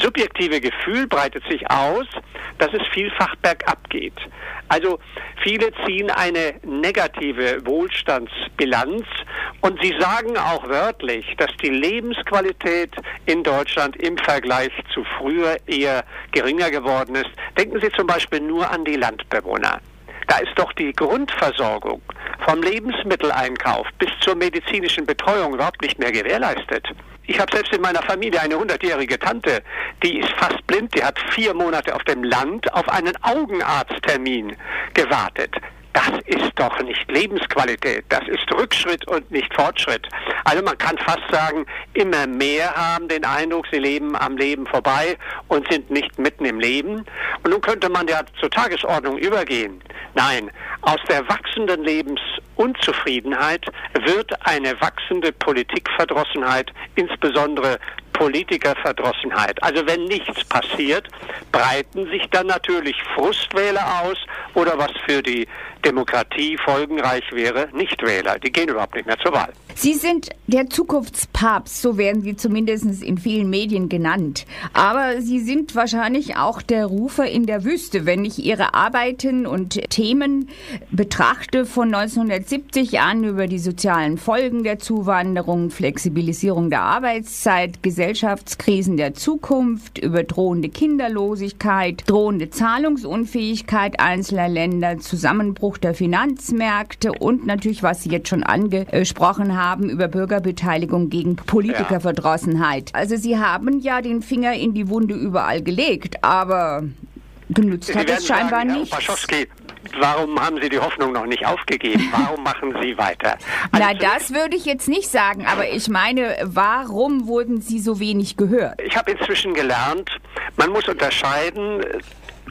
Speaker 21: subjektive Gefühl breitet sich aus, dass es vielfach bergab geht. Also viele ziehen eine negative Wohlstandsbilanz und sie sagen auch wörtlich, dass die Lebensqualität in Deutschland im Vergleich zu früher eher geringer geworden ist. Denken Sie zum Beispiel nur an die Landbewohner. Da ist doch die Grundversorgung vom Lebensmitteleinkauf bis zur medizinischen Betreuung überhaupt nicht mehr gewährleistet. Ich habe selbst in meiner Familie eine hundertjährige Tante, die ist fast blind, die hat vier Monate auf dem Land auf einen Augenarzttermin gewartet. das ist doch nicht Lebensqualität, das ist Rückschritt und nicht Fortschritt. Also man kann fast sagen, immer mehr haben den Eindruck, sie leben am Leben vorbei und sind nicht mitten im Leben. Und nun könnte man ja zur Tagesordnung übergehen. Nein, aus der wachsenden Lebensunzufriedenheit wird eine wachsende Politikverdrossenheit, insbesondere Politikerverdrossenheit. Also wenn nichts passiert, breiten sich dann natürlich Frustwähler aus oder was für die Demokratie folgenreich wäre, Nichtwähler. Die gehen überhaupt nicht mehr zur Wahl.
Speaker 20: Sie sind der Zukunftspapst, so werden Sie zumindest in vielen Medien genannt. Aber Sie sind wahrscheinlich auch der Rufer in der Wüste. Wenn ich Ihre Arbeiten und Themen betrachte von 1970 an über die sozialen Folgen der Zuwanderung, Flexibilisierung der Arbeitszeit, Gesellschaftskrisen der Zukunft, über drohende Kinderlosigkeit, drohende Zahlungsunfähigkeit einzelner Länder, Zusammenbruch der Finanzmärkte und natürlich, was Sie jetzt schon angesprochen haben, über Bürgerbeteiligung gegen Politikerverdrossenheit. Also Sie haben ja den Finger in die Wunde überall gelegt, aber genützt hat es scheinbar
Speaker 21: sagen,
Speaker 20: nicht.
Speaker 21: Herr Opaschowski, warum haben Sie die Hoffnung noch nicht aufgegeben? Warum machen Sie weiter?
Speaker 20: Na, das würde ich jetzt nicht sagen, aber ich meine, warum wurden Sie so wenig gehört?
Speaker 21: Ich habe inzwischen gelernt, man muss unterscheiden äh,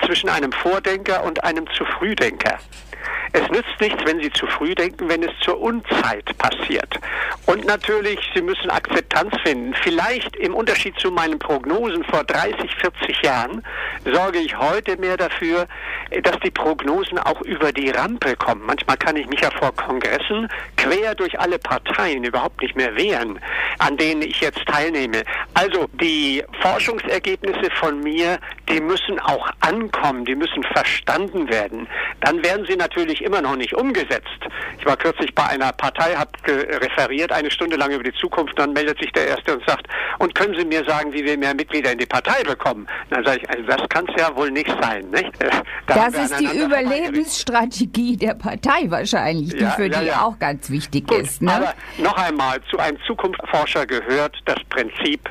Speaker 21: zwischen einem Vordenker und einem Zu-Frühdenker. Es nützt nichts, wenn Sie zu früh denken, wenn es zur Unzeit passiert. Und natürlich, Sie müssen Akzeptanz finden. Vielleicht im Unterschied zu meinen Prognosen vor 30, 40 Jahren sorge ich heute mehr dafür, dass die Prognosen auch über die Rampe kommen. Manchmal kann ich mich ja vor Kongressen quer durch alle Parteien überhaupt nicht mehr wehren, an denen ich jetzt teilnehme. Also die Forschungsergebnisse von mir, die müssen auch ankommen, die müssen verstanden werden. Dann werden sie natürlich immer noch nicht umgesetzt. Ich war kürzlich bei einer Partei, habe referiert eine Stunde lang über die Zukunft, dann meldet sich der Erste und sagt, und können Sie mir sagen, wie wir mehr Mitglieder in die Partei bekommen? Dann sage ich, also das kann es ja wohl nicht sein. Nicht? Da
Speaker 20: Das ist die Überlebensstrategie der Partei wahrscheinlich, die
Speaker 21: Ja,
Speaker 20: für
Speaker 21: ja,
Speaker 20: die
Speaker 21: ja.
Speaker 20: auch ganz wichtig
Speaker 21: Gut,
Speaker 20: ist. Ne?
Speaker 21: Aber noch einmal, zu einem Zukunftsforscher gehört das Prinzip,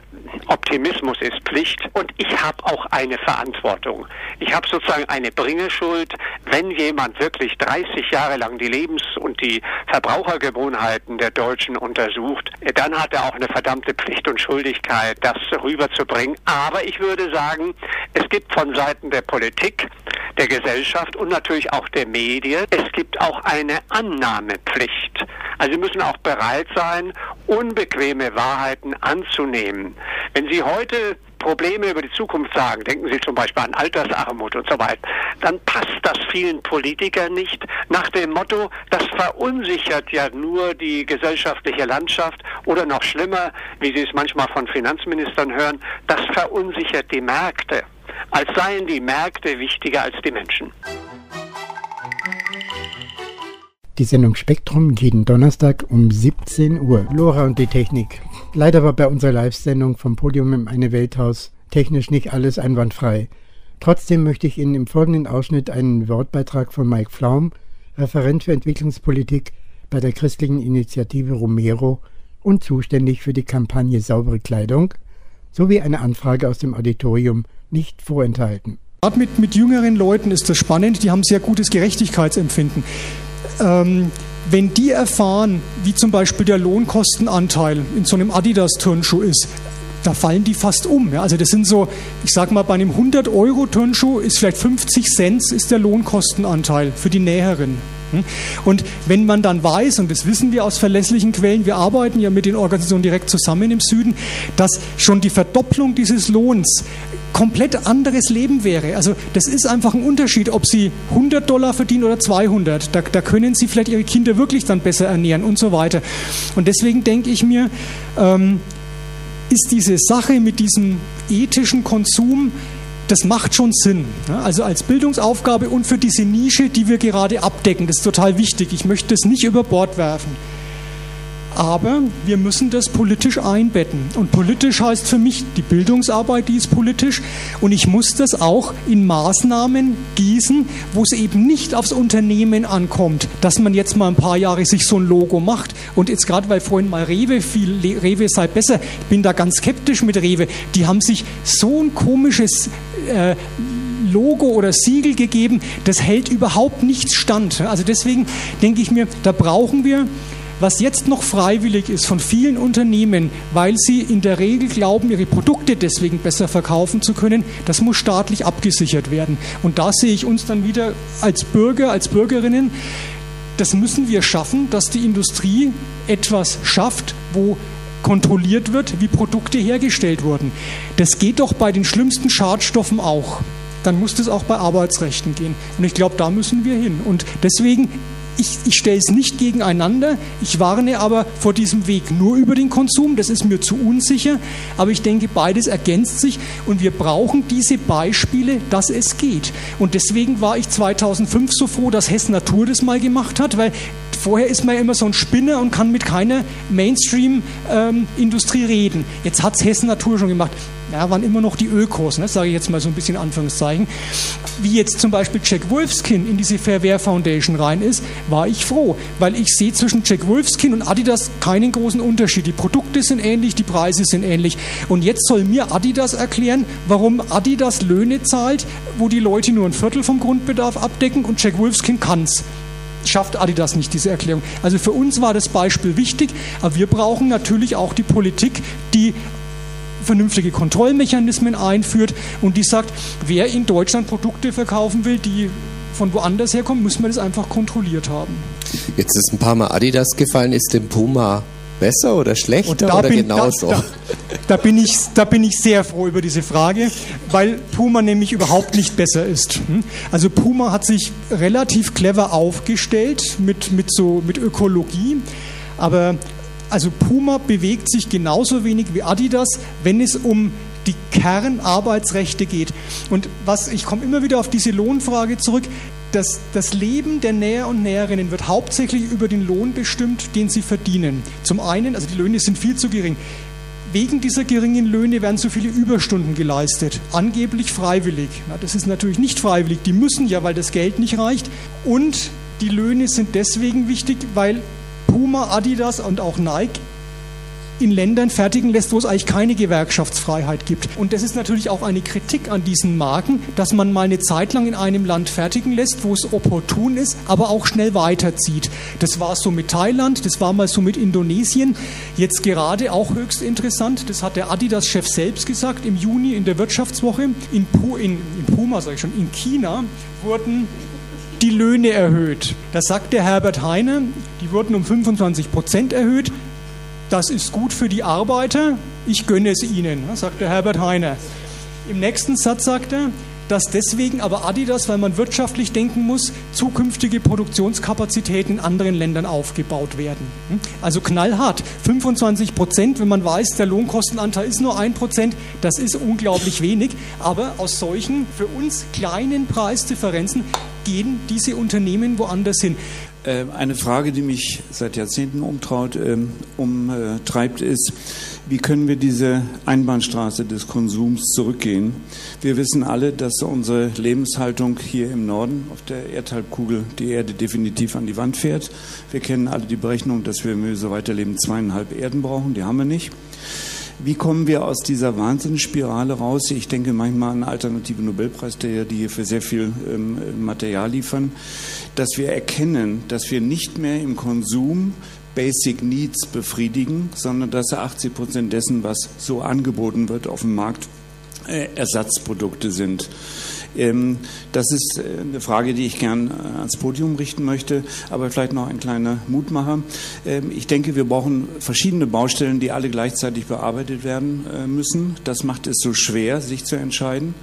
Speaker 21: Optimismus ist Pflicht und ich habe auch eine Verantwortung. Ich habe sozusagen eine Bringeschuld, wenn jemand wirklich 30 Jahre lang die Lebens- und die Verbrauchergewohnheiten der Deutschen untersucht, dann hat er auch eine verdammte Pflicht und Schuldigkeit, das rüberzubringen. Aber ich würde sagen, es gibt von Seiten der Politik, der Gesellschaft und natürlich auch der Medien, es gibt auch eine Annahmepflicht. Also Sie müssen auch bereit sein, unbequeme Wahrheiten anzunehmen. Wenn Sie heute Probleme über die Zukunft sagen, denken Sie zum Beispiel an Altersarmut und so weiter, dann passt das vielen Politikern nicht nach dem Motto, das verunsichert ja nur die gesellschaftliche Landschaft oder noch schlimmer, wie Sie es manchmal von Finanzministern hören, das verunsichert die Märkte, als seien die Märkte wichtiger als die Menschen.
Speaker 2: Die Sendung Spektrum jeden Donnerstag um 17 Uhr. Lora und die Technik. Leider war bei unserer Live-Sendung vom Podium im Eine Welthaus technisch nicht alles einwandfrei. Trotzdem möchte ich Ihnen im folgenden Ausschnitt einen Wortbeitrag von Mike Flaum, Referent für Entwicklungspolitik bei der christlichen Initiative Romero und zuständig für die Kampagne Saubere Kleidung, sowie eine Anfrage aus dem Auditorium nicht vorenthalten.
Speaker 22: Mit, mit jüngeren Leuten ist das spannend, die haben sehr gutes Gerechtigkeitsempfinden. Ähm, wenn die erfahren, wie zum Beispiel der Lohnkostenanteil in so einem Adidas-Turnschuh ist, da fallen die fast um. Ja? Also das sind so, ich sag mal, bei einem 100-Euro-Turnschuh ist vielleicht 50 Cent ist der Lohnkostenanteil für die Näherin. Hm? Und wenn man dann weiß, und das wissen wir aus verlässlichen Quellen, wir arbeiten ja mit den Organisationen direkt zusammen im Süden, dass schon die Verdopplung dieses Lohns komplett anderes Leben wäre. Also das ist einfach ein Unterschied, ob Sie 100 Dollar verdienen oder 200. Da, da können Sie vielleicht Ihre Kinder wirklich dann besser ernähren und so weiter. Und deswegen denke ich mir, ähm, ist diese Sache mit diesem ethischen Konsum, das macht schon Sinn. Also als Bildungsaufgabe und für diese Nische, die wir gerade abdecken, das ist total wichtig. Ich möchte das nicht über Bord werfen. Aber wir müssen das politisch einbetten. Und politisch heißt für mich die Bildungsarbeit, die ist politisch. Und ich muss das auch in Maßnahmen gießen, wo es eben nicht aufs Unternehmen ankommt, dass man jetzt mal ein paar Jahre sich so ein Logo macht. Und jetzt gerade, weil vorhin mal Rewe fiel, Le- Rewe sei besser, ich bin da ganz skeptisch mit Rewe. Die haben sich so ein komisches äh, Logo oder Siegel gegeben. Das hält überhaupt nichts stand. Also deswegen denke ich mir, da brauchen wir was jetzt noch freiwillig ist von vielen Unternehmen, weil sie in der Regel glauben, ihre Produkte deswegen besser verkaufen zu können, das muss staatlich abgesichert werden. Und da sehe ich uns dann wieder als Bürger, als Bürgerinnen, das müssen wir schaffen, dass die Industrie etwas schafft, wo kontrolliert wird, wie Produkte hergestellt wurden. Das geht doch bei den schlimmsten Schadstoffen auch. Dann muss das auch bei Arbeitsrechten gehen. Und ich glaube, da müssen wir hin. Und deswegen ich, ich stelle es nicht gegeneinander, ich warne aber vor diesem Weg nur über den Konsum, das ist mir zu unsicher, aber ich denke, beides ergänzt sich und wir brauchen diese Beispiele, dass es geht. Und deswegen war ich 2005 so froh, dass Hess Natur das mal gemacht hat, weil vorher ist man ja immer so ein Spinner und kann mit keiner Mainstream-Industrie ähm, reden. Jetzt hat es Hessen Natur schon gemacht ja, waren immer noch die Ökos, ne, sage ich jetzt mal so ein bisschen Anführungszeichen. Wie jetzt zum Beispiel Jack Wolfskin in diese Fairware Foundation rein ist, war ich froh, weil ich sehe zwischen Jack Wolfskin und Adidas keinen großen Unterschied. Die Produkte sind ähnlich, die Preise sind ähnlich. Und jetzt soll mir Adidas erklären, warum Adidas Löhne zahlt, wo die Leute nur ein Viertel vom Grundbedarf abdecken und Jack Wolfskin kann's schafft Adidas nicht, diese Erklärung. Also für uns war das Beispiel wichtig, aber wir brauchen natürlich auch die Politik, die vernünftige Kontrollmechanismen einführt und die sagt, wer in Deutschland Produkte verkaufen will, die von woanders herkommen, muss man das einfach kontrolliert haben.
Speaker 23: Jetzt ist ein paar Mal Adidas gefallen, ist dem Puma besser oder schlechter oder bin, genauso?
Speaker 22: Da, da, da, bin ich, da bin ich sehr froh über diese Frage, weil Puma nämlich überhaupt nicht besser ist. Hm? Also Puma hat sich relativ clever aufgestellt mit, mit, so, mit Ökologie, aber also Puma bewegt sich genauso wenig wie Adidas, wenn es um Kernarbeitsrechte geht. Und was, ich komme immer wieder auf diese Lohnfrage zurück. Das, das Leben der Näher und Näherinnen wird hauptsächlich über den Lohn bestimmt, den sie verdienen. Zum einen, also die Löhne sind viel zu gering. Wegen dieser geringen Löhne werden so viele Überstunden geleistet, angeblich freiwillig. Na, das ist natürlich nicht freiwillig, die müssen ja, weil das Geld nicht reicht. Und die Löhne sind deswegen wichtig, weil Puma, Adidas und auch Nike in Ländern fertigen lässt, wo es eigentlich keine Gewerkschaftsfreiheit gibt. Und das ist natürlich auch eine Kritik an diesen Marken, dass man mal eine Zeit lang in einem Land fertigen lässt, wo es opportun ist, aber auch schnell weiterzieht. Das war so mit Thailand, das war mal so mit Indonesien. Jetzt gerade auch höchst interessant, das hat der Adidas-Chef selbst gesagt im Juni in der Wirtschaftswoche. In, Pu in, in Puma, sage ich schon, in China wurden die Löhne erhöht. Da sagt der Herbert Heine, die wurden um 25 Prozent erhöht. Das ist gut für die Arbeiter, ich gönne es ihnen, sagt der Herbert Heine. Im nächsten Satz sagt er, dass deswegen aber Adidas, weil man wirtschaftlich denken muss, zukünftige Produktionskapazitäten in anderen Ländern aufgebaut werden. Hm? Also knallhart. 25 Prozent, wenn man weiß, der Lohnkostenanteil ist nur ein Prozent, das ist unglaublich wenig. Aber aus solchen für uns kleinen Preisdifferenzen gehen diese Unternehmen woanders hin.
Speaker 24: Äh, eine Frage, die mich seit Jahrzehnten umtraut, ähm, umtreibt, ist, wie können wir diese Einbahnstraße des Konsums zurückgehen? Wir wissen alle, dass unsere Lebenshaltung hier im Norden auf der Erdhalbkugel die Erde definitiv an die Wand fährt. Wir kennen alle die Berechnung, dass wir, wenn wir so weiterleben, zweieinhalb Erden brauchen. Die haben wir nicht. Wie kommen wir aus dieser Wahnsinnsspirale raus? Ich denke manchmal an alternative Nobelpreisträger, die hier für sehr viel ähm, Material liefern, dass wir erkennen, dass wir nicht mehr im Konsum Basic Needs befriedigen, sondern dass 80 Prozent dessen, was so angeboten wird auf dem Markt, äh, Ersatzprodukte sind. Ähm, das ist äh, eine Frage, die ich gern äh, ans Podium richten möchte, aber vielleicht noch ein kleiner Mutmacher. Ähm, ich denke, wir brauchen verschiedene Baustellen, die alle gleichzeitig bearbeitet werden äh, müssen. Das macht es so schwer, sich zu entscheiden.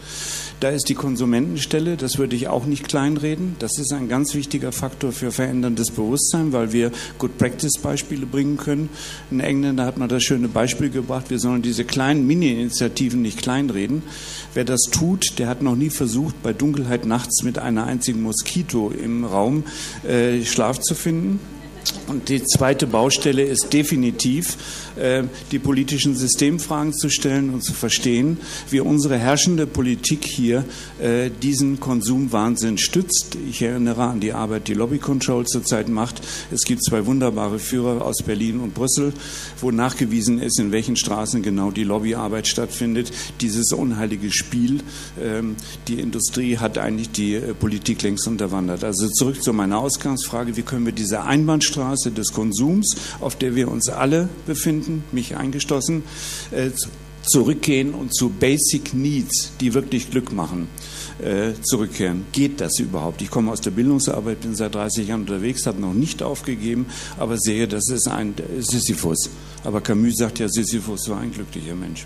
Speaker 24: Da ist die Konsumentenstelle, das würde ich auch nicht kleinreden. Das ist ein ganz wichtiger Faktor für veränderndes Bewusstsein, weil wir Good Practice Beispiele bringen können. In England hat man das schöne Beispiel gebracht, wir sollen diese kleinen Mini-Initiativen nicht kleinreden. Wer das tut, der hat noch nie versucht, bei Dunkelheit nachts mit einer einzigen Moskito im Raum äh, Schlaf zu finden. Und die zweite Baustelle ist definitiv, die politischen Systemfragen zu stellen und zu verstehen, wie unsere herrschende Politik hier äh, diesen Konsumwahnsinn stützt. Ich erinnere an die Arbeit, die Lobby Control zurzeit macht. Es gibt zwei wunderbare Führer aus Berlin und Brüssel, wo nachgewiesen ist, in welchen Straßen genau die Lobbyarbeit stattfindet. Dieses unheilige Spiel, ähm, die Industrie hat eigentlich die äh, Politik längst unterwandert. Also zurück zu meiner Ausgangsfrage, wie können wir diese Einbahnstraße des Konsums, auf der wir uns alle befinden, mich eingeschlossen, äh, zurückgehen und zu Basic Needs, die wirklich Glück machen, äh, zurückkehren. Geht das überhaupt? Ich komme aus der Bildungsarbeit, bin seit 30 Jahren unterwegs, habe noch nicht aufgegeben, aber sehe, das ist ein Sisyphus. Aber Camus sagt ja, Sisyphus war ein glücklicher Mensch.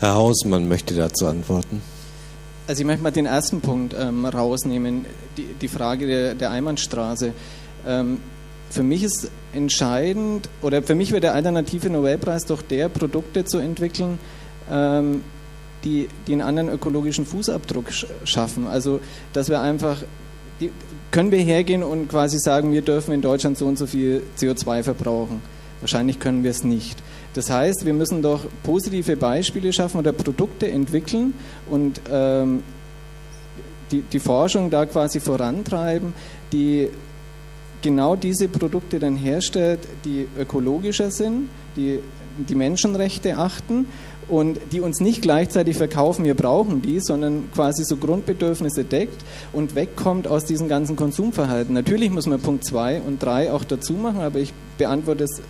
Speaker 23: Herr Hausmann möchte dazu antworten.
Speaker 25: Also ich möchte mal den ersten Punkt ähm, rausnehmen, die, die Frage der, der Einbahnstraße. Ähm, für mich ist entscheidend, oder für mich wird der alternative Nobelpreis doch der, Produkte zu entwickeln, ähm, die, die einen anderen ökologischen Fußabdruck schaffen. Also, dass wir einfach, die, können wir hergehen und quasi sagen, wir dürfen in Deutschland so und so viel CO2 verbrauchen. Wahrscheinlich können wir es nicht. Das heißt, wir müssen doch positive Beispiele schaffen oder Produkte entwickeln und ähm, die, die Forschung da quasi vorantreiben, die genau diese Produkte dann herstellt, die ökologischer sind, die die Menschenrechte achten und die uns nicht gleichzeitig verkaufen, wir brauchen die, sondern quasi so Grundbedürfnisse deckt und wegkommt aus diesem ganzen Konsumverhalten. Natürlich muss man Punkt 2 und 3 auch dazu machen, aber ich beantworte es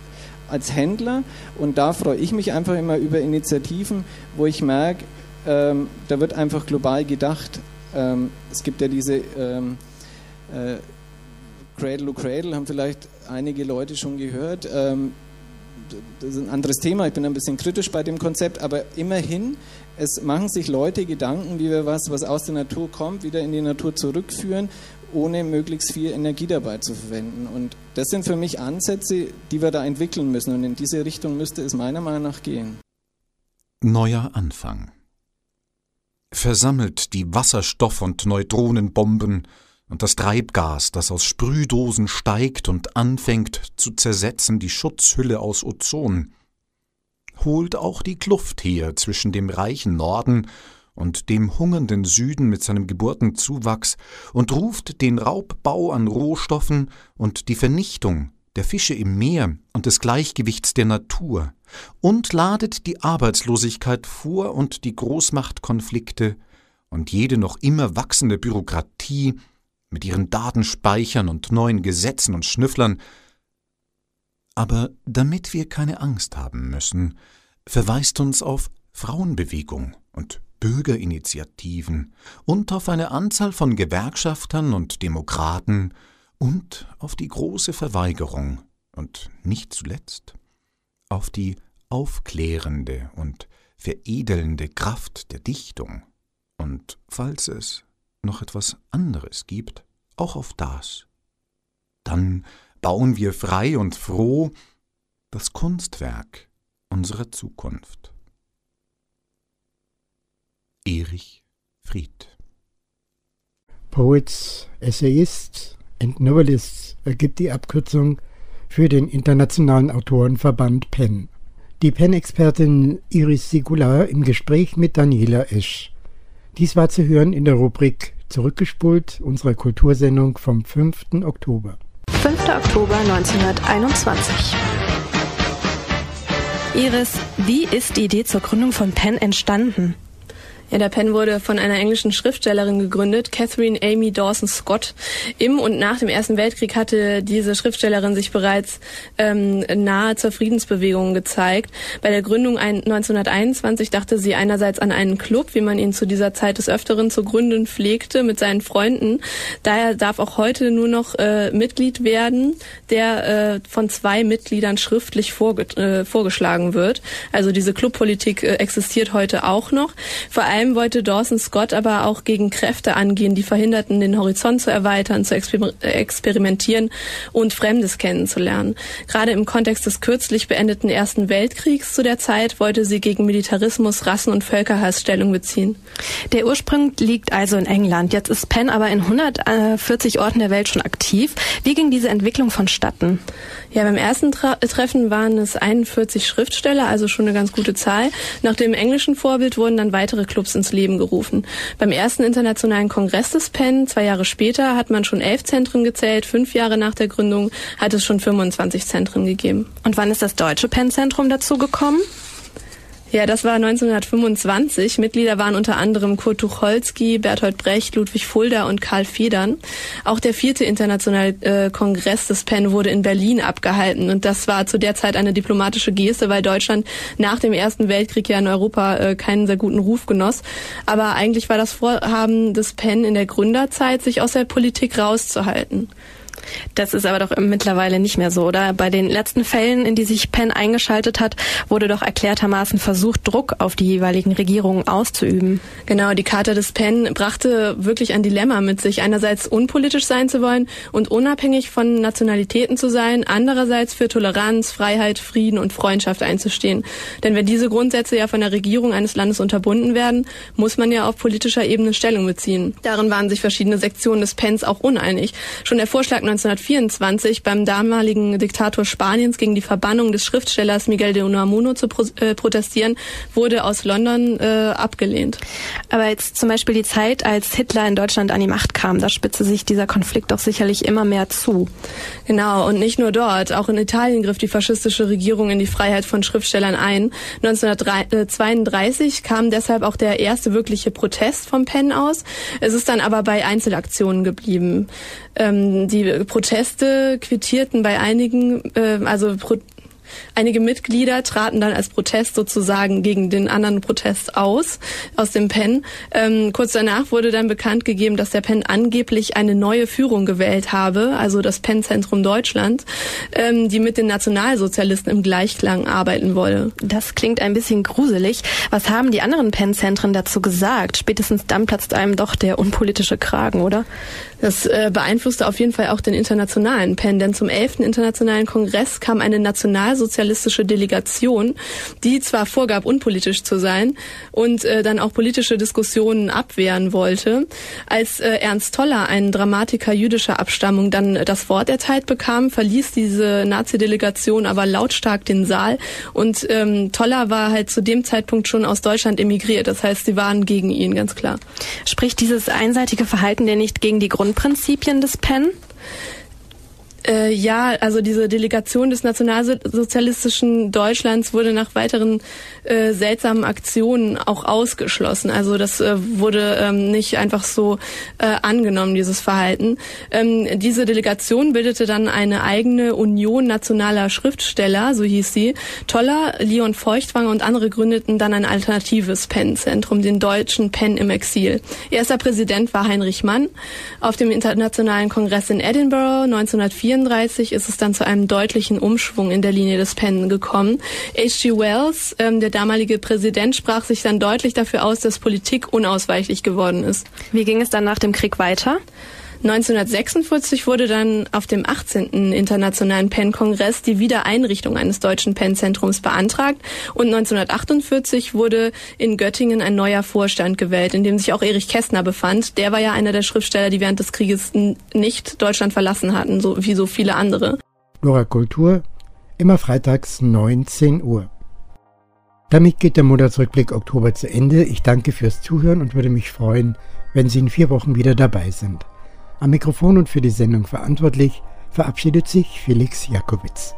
Speaker 25: als Händler und da freue ich mich einfach immer über Initiativen, wo ich merke, ähm, da wird einfach global gedacht. Ähm, es gibt ja diese ähm, äh, Cradle to Cradle, haben vielleicht einige Leute schon gehört. Ähm, das ist ein anderes Thema, ich bin ein bisschen kritisch bei dem Konzept, aber immerhin, es machen sich Leute Gedanken, wie wir was, was aus der Natur kommt, wieder in die Natur zurückführen, ohne möglichst viel Energie dabei zu verwenden. Und das sind für mich Ansätze, die wir da entwickeln müssen. Und in diese Richtung müsste es meiner Meinung nach gehen.
Speaker 26: Neuer Anfang. Versammelt die Wasserstoff- und Neutronenbomben und das Treibgas, das aus Sprühdosen steigt und anfängt zu zersetzen die Schutzhülle aus Ozon, holt auch die Kluft her zwischen dem reichen Norden und dem hungernden Süden mit seinem Geburtenzuwachs und ruft den Raubbau an Rohstoffen und die Vernichtung der Fische im Meer und des Gleichgewichts der Natur und ladet die Arbeitslosigkeit vor und die Großmachtkonflikte und jede noch immer wachsende Bürokratie mit ihren Datenspeichern und neuen Gesetzen und Schnüfflern. Aber damit wir keine Angst haben müssen, verweist uns auf Frauenbewegung und Bürgerinitiativen und auf eine Anzahl von Gewerkschaftern und Demokraten und auf die große Verweigerung und nicht zuletzt auf die aufklärende und veredelnde Kraft der Dichtung und, falls es noch etwas anderes gibt, auch auf das. Dann bauen wir frei und froh das Kunstwerk unserer Zukunft. Erich Fried
Speaker 2: Poets, Essayists and Novelists ergibt die Abkürzung für den Internationalen Autorenverband PEN. Die PEN-Expertin Iris Sigular im Gespräch mit Daniela Esch. Dies war zu hören in der Rubrik Zurückgespult unserer Kultursendung vom 5. Oktober.
Speaker 27: 5. Oktober 1921.
Speaker 28: Iris, wie ist die Idee zur Gründung von PEN entstanden?
Speaker 27: Ja, der Pen wurde von einer englischen Schriftstellerin gegründet, Catherine Amy Dawson Scott. Im und nach dem Ersten Weltkrieg hatte diese Schriftstellerin sich bereits ähm, nahe zur Friedensbewegung gezeigt. Bei der Gründung 1921 dachte sie einerseits an einen Club, wie man ihn zu dieser Zeit des Öfteren zu gründen pflegte, mit seinen Freunden. Daher darf auch heute nur noch äh, Mitglied werden, der äh, von zwei Mitgliedern schriftlich vorge äh, vorgeschlagen wird. Also diese Clubpolitik äh, existiert heute auch noch. Vor allem allem wollte Dawson Scott aber auch gegen Kräfte angehen, die verhinderten, den Horizont zu erweitern, zu exper experimentieren und Fremdes kennenzulernen. Gerade im Kontext des kürzlich beendeten Ersten Weltkriegs zu der Zeit wollte sie gegen Militarismus, Rassen- und Völkerhass Stellung beziehen.
Speaker 28: Der Ursprung liegt also in England. Jetzt ist Penn aber in 140 Orten der Welt schon aktiv. Wie ging diese Entwicklung vonstatten?
Speaker 27: Ja, beim ersten Tra Treffen waren es 41 Schriftsteller, also schon eine ganz gute Zahl. Nach dem englischen Vorbild wurden dann weitere Clubs ins Leben gerufen. Beim ersten internationalen Kongress des PEN, zwei Jahre später, hat man schon elf Zentren gezählt. Fünf Jahre nach der Gründung hat es schon 25 Zentren gegeben.
Speaker 28: Und wann ist das Deutsche PEN-Zentrum dazu gekommen?
Speaker 27: Ja, das war 1925. Mitglieder waren unter anderem Kurt Tucholsky, Bertolt Brecht, Ludwig Fulda und Karl Federn. Auch der vierte internationale äh, Kongress des PEN wurde in Berlin abgehalten und das war zu der Zeit eine diplomatische Geste, weil Deutschland nach dem Ersten Weltkrieg ja in Europa äh, keinen sehr guten Ruf genoss. Aber eigentlich war das Vorhaben des PEN in der Gründerzeit, sich aus der Politik rauszuhalten.
Speaker 28: Das ist aber doch mittlerweile nicht mehr so, oder? Bei den letzten Fällen, in die sich Penn eingeschaltet hat, wurde doch erklärtermaßen versucht, Druck auf die jeweiligen Regierungen auszuüben.
Speaker 27: Genau, die Charta des Penn brachte wirklich ein Dilemma mit sich. Einerseits unpolitisch sein zu wollen und unabhängig von Nationalitäten zu sein, andererseits für Toleranz, Freiheit, Frieden und Freundschaft einzustehen. Denn wenn diese Grundsätze ja von der Regierung eines Landes unterbunden werden, muss man ja auf politischer Ebene Stellung beziehen. Darin waren sich verschiedene Sektionen des Pens auch uneinig. Schon der Vorschlag 1924 beim damaligen Diktator Spaniens gegen die Verbannung des Schriftstellers Miguel de Unamuno zu pro äh, protestieren, wurde aus London äh, abgelehnt.
Speaker 28: Aber jetzt zum Beispiel die Zeit, als Hitler in Deutschland an die Macht kam, da spitzte sich dieser Konflikt doch sicherlich immer mehr zu.
Speaker 27: Genau, und nicht nur dort. Auch in Italien griff die faschistische Regierung in die Freiheit von Schriftstellern ein. 1932 kam deshalb auch der erste wirkliche Protest vom Penn aus. Es ist dann aber bei Einzelaktionen geblieben. Ähm, die Proteste quittierten bei einigen, äh, also Pro Einige Mitglieder traten dann als Protest sozusagen gegen den anderen Protest aus, aus dem PEN. Ähm, kurz danach wurde dann bekannt gegeben, dass der PEN angeblich eine neue Führung gewählt habe, also das PEN-Zentrum Deutschland, ähm, die mit den Nationalsozialisten im Gleichklang arbeiten wolle.
Speaker 28: Das klingt ein bisschen gruselig. Was haben die anderen PEN-Zentren dazu gesagt? Spätestens dann platzt einem doch der unpolitische Kragen, oder?
Speaker 27: Das äh, beeinflusste auf jeden Fall auch den internationalen PEN, denn zum 11. Internationalen Kongress kam eine nationalsozialistische Delegation, die zwar vorgab, unpolitisch zu sein und äh, dann auch politische Diskussionen abwehren wollte. Als äh, Ernst Toller, ein Dramatiker jüdischer Abstammung, dann das Wort erteilt bekam, verließ diese Nazi-Delegation aber lautstark den Saal und ähm, Toller war halt zu dem Zeitpunkt schon aus Deutschland emigriert. Das heißt, sie waren gegen ihn, ganz klar.
Speaker 28: Spricht dieses einseitige Verhalten denn nicht gegen die Grund Grundprinzipien des PEN?
Speaker 27: Äh, ja, also diese Delegation des nationalsozialistischen Deutschlands wurde nach weiteren äh, seltsamen Aktionen auch ausgeschlossen. Also das äh, wurde ähm, nicht einfach so äh, angenommen, dieses Verhalten. Ähm, diese Delegation bildete dann eine eigene Union nationaler Schriftsteller, so hieß sie. Toller, Leon Feuchtwanger und andere gründeten dann ein alternatives PEN-Zentrum, den deutschen PEN im Exil. Erster Präsident war Heinrich Mann. Auf dem Internationalen Kongress in Edinburgh 1904 1934 ist es dann zu einem deutlichen Umschwung in der Linie des Penn gekommen. H.G. Wells, ähm, der damalige Präsident, sprach sich dann deutlich dafür aus, dass Politik unausweichlich geworden ist.
Speaker 28: Wie ging es dann nach dem Krieg weiter?
Speaker 27: 1946 wurde dann auf dem 18. Internationalen PEN-Kongress die Wiedereinrichtung eines deutschen PEN-Zentrums beantragt und 1948 wurde in Göttingen ein neuer Vorstand gewählt, in dem sich auch Erich Kästner befand. Der war ja einer der Schriftsteller, die während des Krieges nicht Deutschland verlassen hatten, so wie so viele andere.
Speaker 2: Lora Kultur, immer freitags 19 Uhr. Damit geht der Monatsrückblick Oktober zu Ende. Ich danke fürs Zuhören und würde mich freuen, wenn Sie in vier Wochen wieder dabei sind. Am Mikrofon und für die Sendung verantwortlich verabschiedet sich Felix Jakowitz.